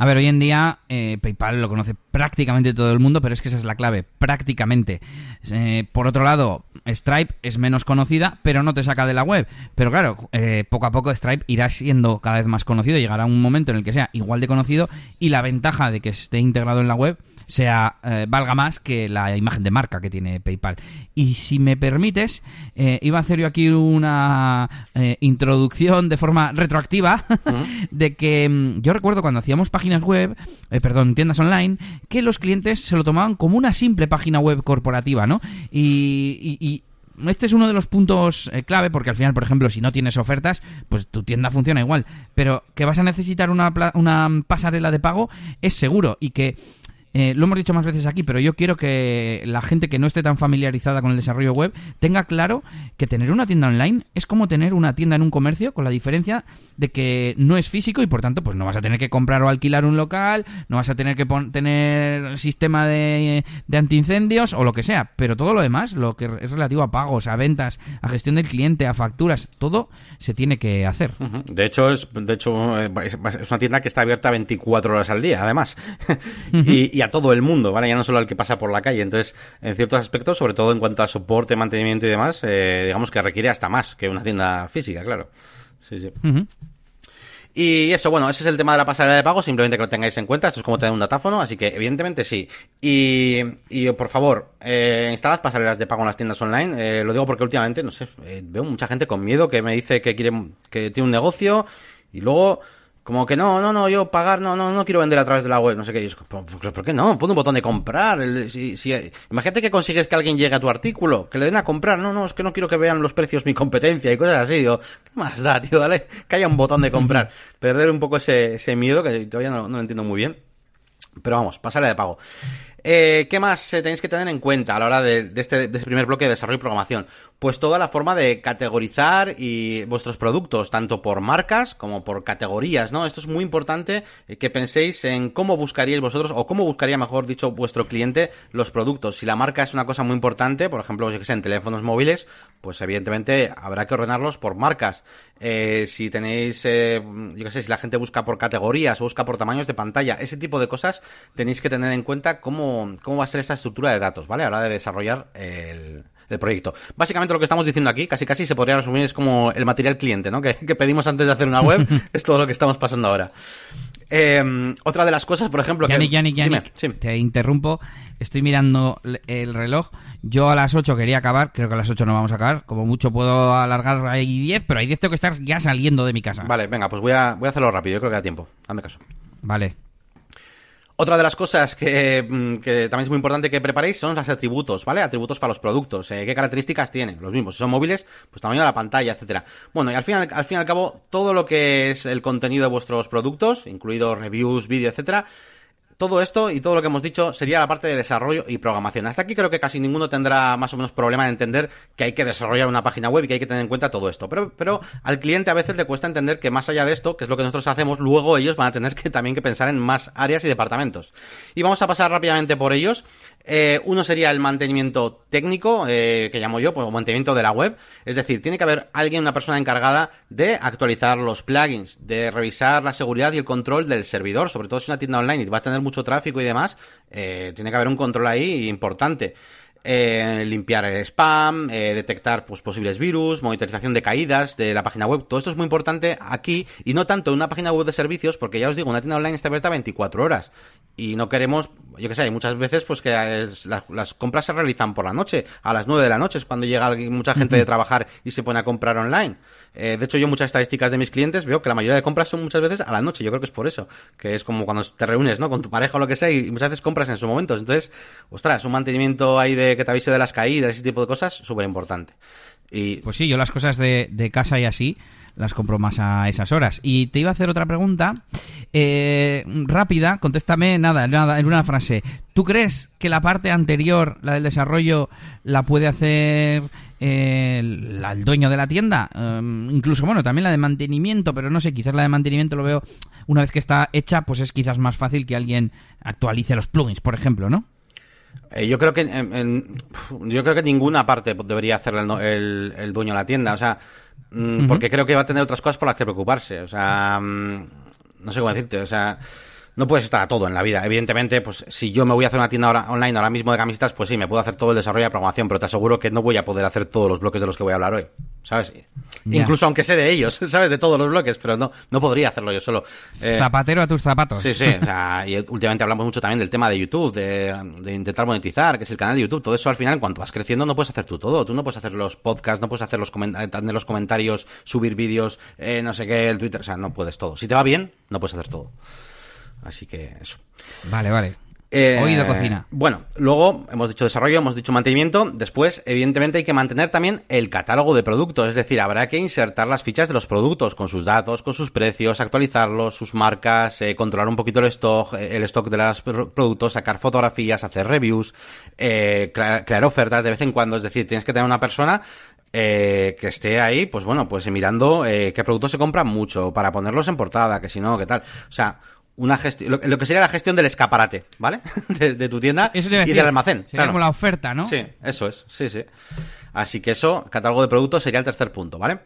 A ver, hoy en día eh, PayPal lo conoce prácticamente todo el mundo, pero es que esa es la clave, prácticamente. Eh, por otro lado, Stripe es menos conocida, pero no te saca de la web. Pero claro, eh, poco a poco Stripe irá siendo cada vez más conocido, llegará un momento en el que sea igual de conocido y la ventaja de que esté integrado en la web sea eh, valga más que la imagen de marca que tiene PayPal. Y si me permites, eh, iba a hacer yo aquí una eh, introducción de forma retroactiva de que mm, yo recuerdo cuando hacíamos páginas web, perdón, tiendas online, que los clientes se lo tomaban como una simple página web corporativa, ¿no? y, este es uno de los puntos clave porque al final, por ejemplo, si no tienes ofertas, pues tu tienda funciona igual. Pero que vas a necesitar una, una pasarela de pago es seguro y que eh, lo hemos dicho más veces aquí, pero yo quiero que la gente que no esté tan familiarizada con el desarrollo web tenga claro que tener una tienda online es como tener una tienda en un comercio, con la diferencia de que no es físico y por tanto pues no vas a tener que comprar o alquilar un local, no vas a tener que tener sistema de, de antiincendios o lo que sea, pero todo lo demás, lo que es relativo a pagos, a ventas, a gestión del cliente, a facturas, todo se tiene que hacer. De hecho, es, de hecho es, una tienda que está abierta 24 horas al día, además. a todo el mundo, ¿vale? Ya no solo al que pasa por la calle. Entonces, en ciertos aspectos, sobre todo en cuanto a soporte, mantenimiento y demás, eh, digamos que requiere hasta más que una tienda física, claro. Sí, sí. Y eso, bueno, ese es el tema de la pasarela de pago, simplemente que lo tengáis en cuenta. Esto es como tener un datáfono, así que evidentemente sí. Y, y por favor, eh, instalad pasarelas de pago en las tiendas online. Eh, lo digo porque últimamente, no sé, eh, veo mucha gente con miedo que me dice que quiere, que tiene un negocio y luego como que no, no, no, yo pagar, no, no, no quiero vender a través de la web, no sé qué. ¿Por, qué no? Pon un botón de comprar. si, si, imagínate que consigues que alguien llegue a tu artículo, que le den a comprar. No, no, es que no quiero que vean los precios mi competencia y cosas así. Digo, ¿qué más da, tío? Dale, que haya un botón de comprar. Perder un poco ese, ese miedo que todavía no, no lo entiendo muy bien. Pero vamos, pasarle de pago. Eh, ¿Qué más eh, tenéis que tener en cuenta a la hora de, este, de, este, primer bloque de desarrollo y programación? Pues toda la forma de categorizar y vuestros productos, tanto por marcas como por categorías, ¿no? Esto es muy importante eh, que penséis en cómo buscaríais vosotros, o cómo buscaría, mejor dicho, vuestro cliente los productos. Si la marca es una cosa muy importante, por ejemplo, yo que en teléfonos móviles, pues evidentemente habrá que ordenarlos por marcas. si tenéis, yo que sé, si la gente busca por categorías o busca por tamaños de pantalla, ese tipo de cosas tenéis que tener en cuenta cómo cómo, va a ser esta estructura de datos, ¿vale? A la hora de desarrollar el, proyecto. Básicamente lo que estamos diciendo aquí, casi casi se podría resumir, es como el material cliente, ¿no? Que, pedimos antes de hacer una web, es todo lo que estamos pasando ahora. Em, otra de las cosas, por ejemplo... Yannick, que... Yannick, Yannick, te interrumpo. Estoy mirando el reloj. Yo a las 8 quería acabar, creo que a las 8 no vamos a acabar. Como mucho puedo alargar ahí 10, pero hay 10 tengo que estar ya saliendo de mi casa. Vale, venga, pues voy a, voy a hacerlo rápido, yo creo que da tiempo. Hazme caso. Vale. Otra de las cosas que, mm, que, también es muy importante que preparéis son los atributos, ¿vale? Atributos para los productos. Eh, ¿Qué características tienen? Los mismos. Si son móviles, pues tamaño de la pantalla, etcétera. Bueno, y al fin, al fin y al cabo, todo lo que es el contenido de vuestros productos, incluidos reviews, vídeo, etcétera, todo esto y todo lo que hemos dicho sería la parte de desarrollo y programación. Hasta aquí creo que casi ninguno tendrá más o menos problema en entender que hay que desarrollar una página web y que hay que tener en cuenta todo esto. Pero, pero al cliente a veces le cuesta entender que más allá de esto, que es lo que nosotros hacemos, luego ellos van a tener que también que pensar en más áreas y departamentos. Y vamos a pasar rápidamente por ellos. Eh, uno sería el mantenimiento técnico, eh, que llamo yo, pues mantenimiento de la web. Es decir, tiene que haber alguien, una persona encargada de actualizar los plugins, de revisar la seguridad y el control del servidor, sobre todo si es una tienda online y va a tener mucho tráfico y demás, eh, tiene que haber un control ahí importante. Eh, limpiar el spam, eh, detectar pues, posibles virus, monitorización de caídas de la página web. Todo esto es muy importante aquí y no tanto en una página web de servicios, porque ya os digo, una tienda online está abierta 24 horas y no queremos, yo que sé, hay muchas veces pues que las, compras se realizan por la noche, a las 9 de la noche es cuando llega mucha gente de trabajar y se pone a comprar online. Eh, de hecho, yo muchas estadísticas de mis clientes veo que la mayoría de compras son muchas veces a la noche. Yo creo que es por eso. Que es como cuando te reúnes, ¿no? Con tu pareja o lo que sea y muchas veces compras en esos momentos. Entonces, ostras, un mantenimiento ahí de que te avise de las caídas, ese tipo de cosas, súper importante. Y... Pues sí, yo las cosas de, casa y así las compro más a esas horas. Y te iba a hacer otra pregunta eh, rápida, contéstame nada, nada, en una frase. ¿Tú crees que la parte anterior, la del desarrollo, la puede hacer eh, el, dueño de la tienda? Em, incluso, bueno, también la de mantenimiento, pero no sé, quizás la de mantenimiento lo veo una vez que está hecha, pues es quizás más fácil que alguien actualice los plugins, por ejemplo, ¿no? Eh, yo creo que yo creo que ninguna parte debería hacer el, el, dueño de la tienda, o sea, mm, porque creo que va a tener otras cosas por las que preocuparse, o sea, mm, no sé cómo decirte, o sea, no puedes estar a todo en la vida. Evidentemente, pues si yo me voy a hacer una tienda online ahora mismo de camisetas, pues sí, me puedo hacer todo el desarrollo de programación, pero te aseguro que no voy a poder hacer todos los bloques de los que voy a hablar hoy. ¿Sabes? Incluso aunque sé de ellos, ¿sabes? De todos los bloques, pero no, no podría hacerlo yo solo. Eh, Zapatero a tus zapatos. Sí, sí. O sea, y últimamente hablamos mucho también del tema de YouTube, de, de, intentar monetizar, que es el canal de YouTube. Todo eso al final, cuando vas creciendo, no puedes hacer tú todo. Tú no puedes hacer los podcasts, no puedes hacer los, tener los comentarios, subir vídeos, eh, no sé qué, el Twitter. O sea, no puedes todo. Si te va bien, no puedes hacer todo. Así que eso. Vale, vale. Eh, Oído cocina. Bueno, luego hemos dicho desarrollo, hemos dicho mantenimiento. Después, evidentemente, hay que mantener también el catálogo de productos. Es decir, habrá que insertar las fichas de los productos con sus datos, con sus precios, actualizarlos, sus marcas, eh, controlar un poquito el stock, eh, el stock de los productos, sacar fotografías, hacer reviews, crear, ofertas de vez en cuando. Es decir, tienes que tener una persona que esté ahí, pues bueno, pues mirando qué productos se compran mucho para ponerlos en portada, que si no, qué tal. O sea, una gestión, lo, que sería la gestión del escaparate, ¿vale? De, tu tienda y del almacén. Sería como la oferta, ¿no? Sí, eso es, sí, sí. Así que eso, catálogo de productos sería el tercer punto, ¿vale?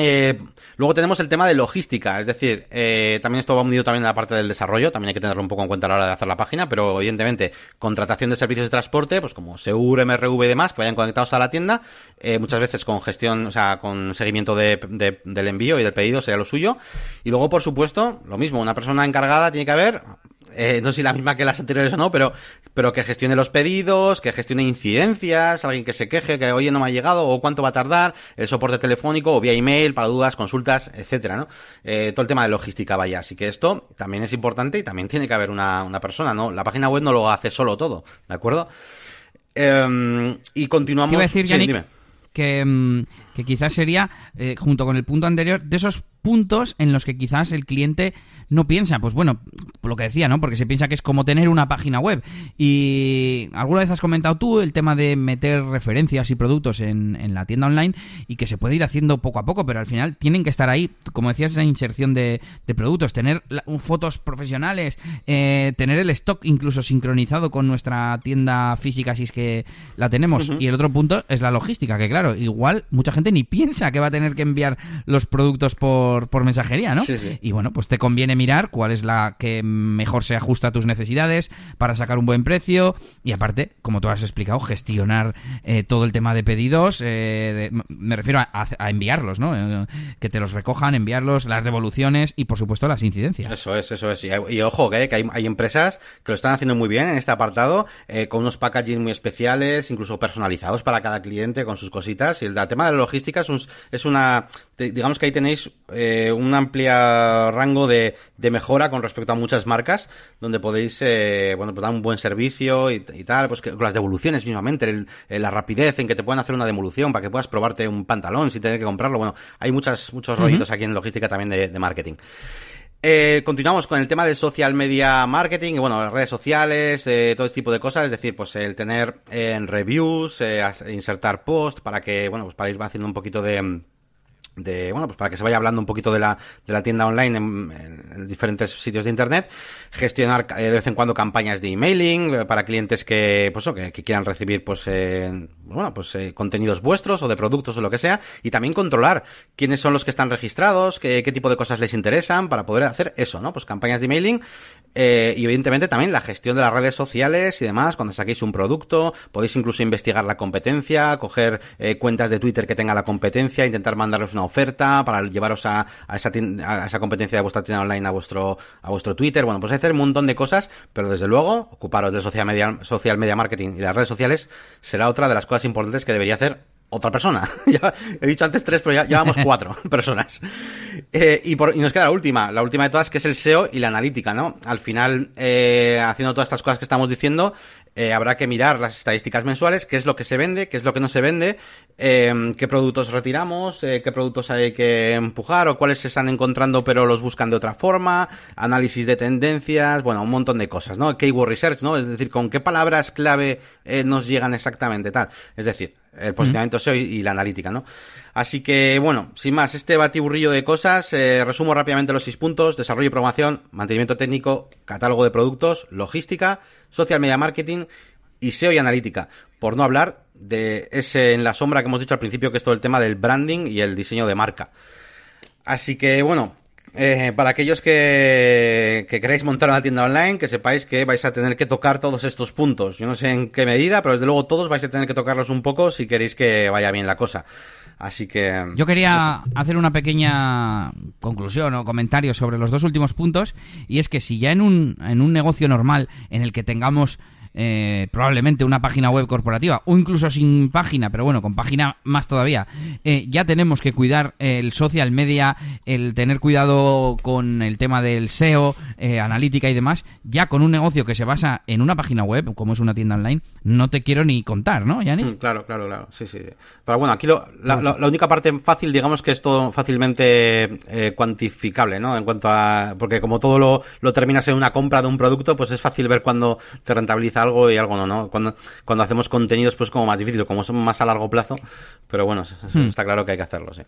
Eh, luego tenemos el tema de logística, es decir, eh, también esto va unido también a la parte del desarrollo, también hay que tenerlo un poco en cuenta a la hora de hacer la página, pero evidentemente contratación de servicios de transporte, pues como Seur, MRV y demás, que vayan conectados a la tienda, eh, muchas veces con gestión, o sea, con seguimiento de, del envío y del pedido sería lo suyo. Y luego, por supuesto, lo mismo, una persona encargada tiene que haber eh, no sé si la misma que las anteriores o no, pero, pero que gestione los pedidos, que gestione incidencias, alguien que se queje, que oye no me ha llegado, o cuánto va a tardar, el soporte telefónico, o vía email, para dudas, consultas, etcétera, ¿no? Eh, todo el tema de logística, vaya. Así que esto también es importante y también tiene que haber una, una persona, ¿no? La página web no lo hace solo todo, ¿de acuerdo? Em, y continuamos. ¿Qué decir, Yannick? que, mm, que, quizás sería, eh, junto con el punto anterior, de esos puntos en los que quizás el cliente no piensa, pues bueno, lo que decía, ¿no? Porque se piensa que es como tener una página web. Y alguna vez has comentado tú el tema de meter referencias y productos en, en la tienda online y que se puede ir haciendo poco a poco, pero al final tienen que estar ahí, como decías, esa inserción de, de productos, tener fotos profesionales, eh, tener el stock incluso sincronizado con nuestra tienda física si es que la tenemos. Y el otro punto es la logística, que claro, igual mucha gente ni piensa que va a tener que enviar los productos por, por mensajería, ¿no? Y bueno, pues te conviene mirar cuál es la que mejor se ajusta a tus necesidades para sacar un buen precio y aparte, como tú has explicado, gestionar eh, todo el tema de pedidos, eh, me refiero a, enviarlos, ¿no? Eh, que te los recojan, enviarlos, las devoluciones y por supuesto las incidencias. Eso es, eso es. Y, ojo, que, hay, empresas que lo están haciendo muy bien en este apartado, con unos packaging muy especiales, incluso personalizados para cada cliente con sus cositas. Y el, tema de la logística es, es una, digamos que ahí tenéis un amplio rango de, de mejora con respecto a muchas marcas, donde podéis, eh, bueno, pues dar un buen servicio y, tal, pues que, con las devoluciones mismamente, la rapidez en que te puedan hacer una devolución para que puedas probarte un pantalón sin tener que comprarlo. Bueno, hay muchas, muchos rollitos aquí en logística también de, marketing. Eh, continuamos con el tema del social media marketing, y bueno, las redes sociales, eh, todo este tipo de cosas, es decir, pues el tener en reviews, insertar post para que, bueno, pues para ir haciendo un poquito de, de bueno pues para que se vaya hablando un poquito de la, de la tienda online en, diferentes sitios de internet gestionar eh, de vez en cuando campañas de emailing eh, para clientes que pues que, quieran recibir pues eh, bueno pues contenidos vuestros o de productos o lo que sea y también controlar quiénes son los que están registrados qué, qué tipo de cosas les interesan para poder hacer eso no pues campañas de emailing y evidentemente también la gestión de las redes sociales y demás cuando saquéis un producto podéis incluso investigar la competencia coger cuentas de Twitter que tenga la competencia intentar mandarles una oferta para llevaros a, esa, a esa competencia de vuestra tienda online a vuestro, a vuestro Twitter. Bueno, pues hacer un montón de cosas, pero desde luego, ocuparos de social media, social media marketing y las redes sociales será otra de las cosas importantes que debería hacer otra persona. ya, he dicho antes tres, pero ya llevamos cuatro personas. Eh, y, por, y, nos queda la última, la última de todas, que es el SEO y la analítica, ¿no? Al final, eh, haciendo todas estas cosas que estamos diciendo, eh, habrá que mirar las estadísticas mensuales, qué es lo que se vende, qué es lo que no se vende, eh, qué productos retiramos, eh, qué productos hay que empujar o cuáles se están encontrando pero los buscan de otra forma, análisis de tendencias, bueno, un montón de cosas, ¿no? Keyword research, ¿no? Es decir, con qué palabras clave nos llegan exactamente, tal. Es decir, el posicionamiento SEO y, la analítica, ¿no? Así que, bueno, sin más, este batiburrillo de cosas, resumo rápidamente los seis puntos, desarrollo y programación, mantenimiento técnico, catálogo de productos, logística, social media marketing y SEO y analítica. Por no hablar de ese en la sombra que hemos dicho al principio, que es todo el tema del branding y el diseño de marca. Así que, bueno, Eh, para aquellos que, que queréis montar una tienda online, que sepáis que vais a tener que tocar todos estos puntos. Yo no sé en qué medida, pero desde luego todos vais a tener que tocarlos un poco si queréis que vaya bien la cosa. Así que... Yo quería hacer una pequeña conclusión o comentario sobre los dos últimos puntos, y es que si ya en un, en un negocio normal en el que tengamos eh, probablemente una página web corporativa o incluso sin página, pero bueno, con página más todavía, eh, ya tenemos que cuidar el social media, el tener cuidado con el tema del SEO, eh, analítica y demás, ya con un negocio que se basa en una página web, como es una tienda online, no te quiero ni contar, ¿no, Yanni? Mm, claro, claro, claro, sí, sí. Pero bueno, aquí lo, la, única parte fácil, digamos que es todo fácilmente cuantificable, ¿no? En cuanto a... Porque como todo lo, lo terminas en una compra de un producto, pues es fácil ver cuando te rentabiliza algo y algo no, ¿no? Cuando, cuando hacemos contenidos, pues como más difícil, como son más a largo plazo, pero bueno, hmm. está claro que hay que hacerlo, sí.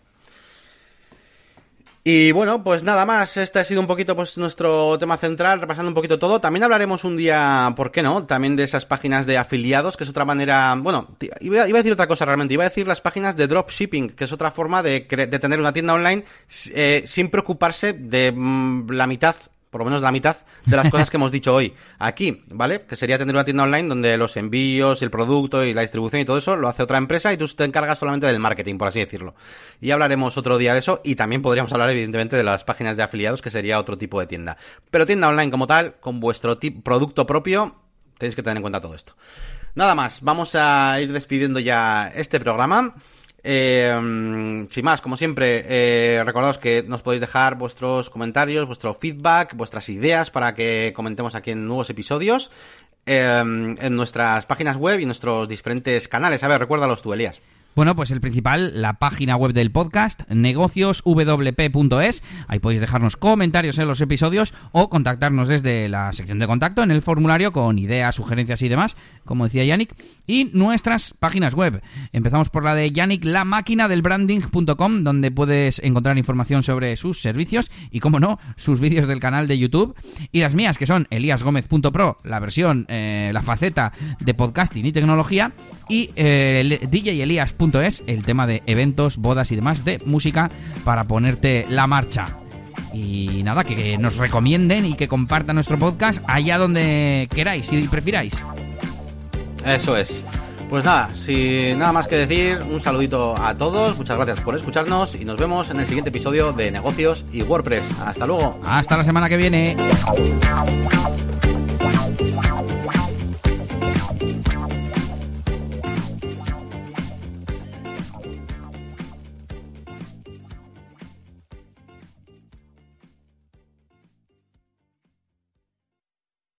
Y bueno, pues nada más, este ha sido un poquito pues nuestro tema central, repasando un poquito todo. También hablaremos un día, ¿por qué no? También de esas páginas de afiliados, que es otra manera, bueno, iba, a decir otra cosa realmente, iba a decir las páginas de dropshipping, que es otra forma de, de tener una tienda online eh, sin preocuparse de mm, la mitad por lo menos la mitad de las cosas que hemos dicho hoy aquí, ¿vale? Que sería tener una tienda online donde los envíos, el producto y la distribución y todo eso lo hace otra empresa y tú te encargas solamente del marketing, por así decirlo. Y hablaremos otro día de eso y también podríamos hablar evidentemente de las páginas de afiliados, que sería otro tipo de tienda. Pero tienda online como tal, con vuestro producto propio, tenéis que tener en cuenta todo esto. Nada más, vamos a ir despidiendo ya este programa. Eh, sin más, como siempre, eh, recordaos que nos podéis dejar vuestros comentarios, vuestro feedback, vuestras ideas para que comentemos aquí en nuevos episodios eh, en nuestras páginas web y nuestros diferentes canales. A ver, recuérdalos tú, Elías. Bueno, pues el principal, la página web del podcast, negocioswp.es. Ahí podéis dejarnos comentarios en los episodios o contactarnos desde la sección de contacto en el formulario con ideas, sugerencias y demás, como decía Yannick. Y nuestras páginas web. Empezamos por la de Yannick, la máquina del branding.com, donde puedes encontrar información sobre sus servicios y, como no, sus vídeos del canal de YouTube. Y las mías, que son eliasgomez.pro, la versión, eh, la faceta de podcasting y tecnología. Y eh, DJ Elías es el tema de eventos, bodas y demás de música para ponerte la marcha. Y nada, que nos recomienden y que compartan nuestro podcast allá donde queráis y prefiráis. Eso es. Pues nada, sin nada más que decir, un saludito a todos, muchas gracias por escucharnos y nos vemos en el siguiente episodio de Negocios y WordPress. Hasta luego. Hasta la semana que viene.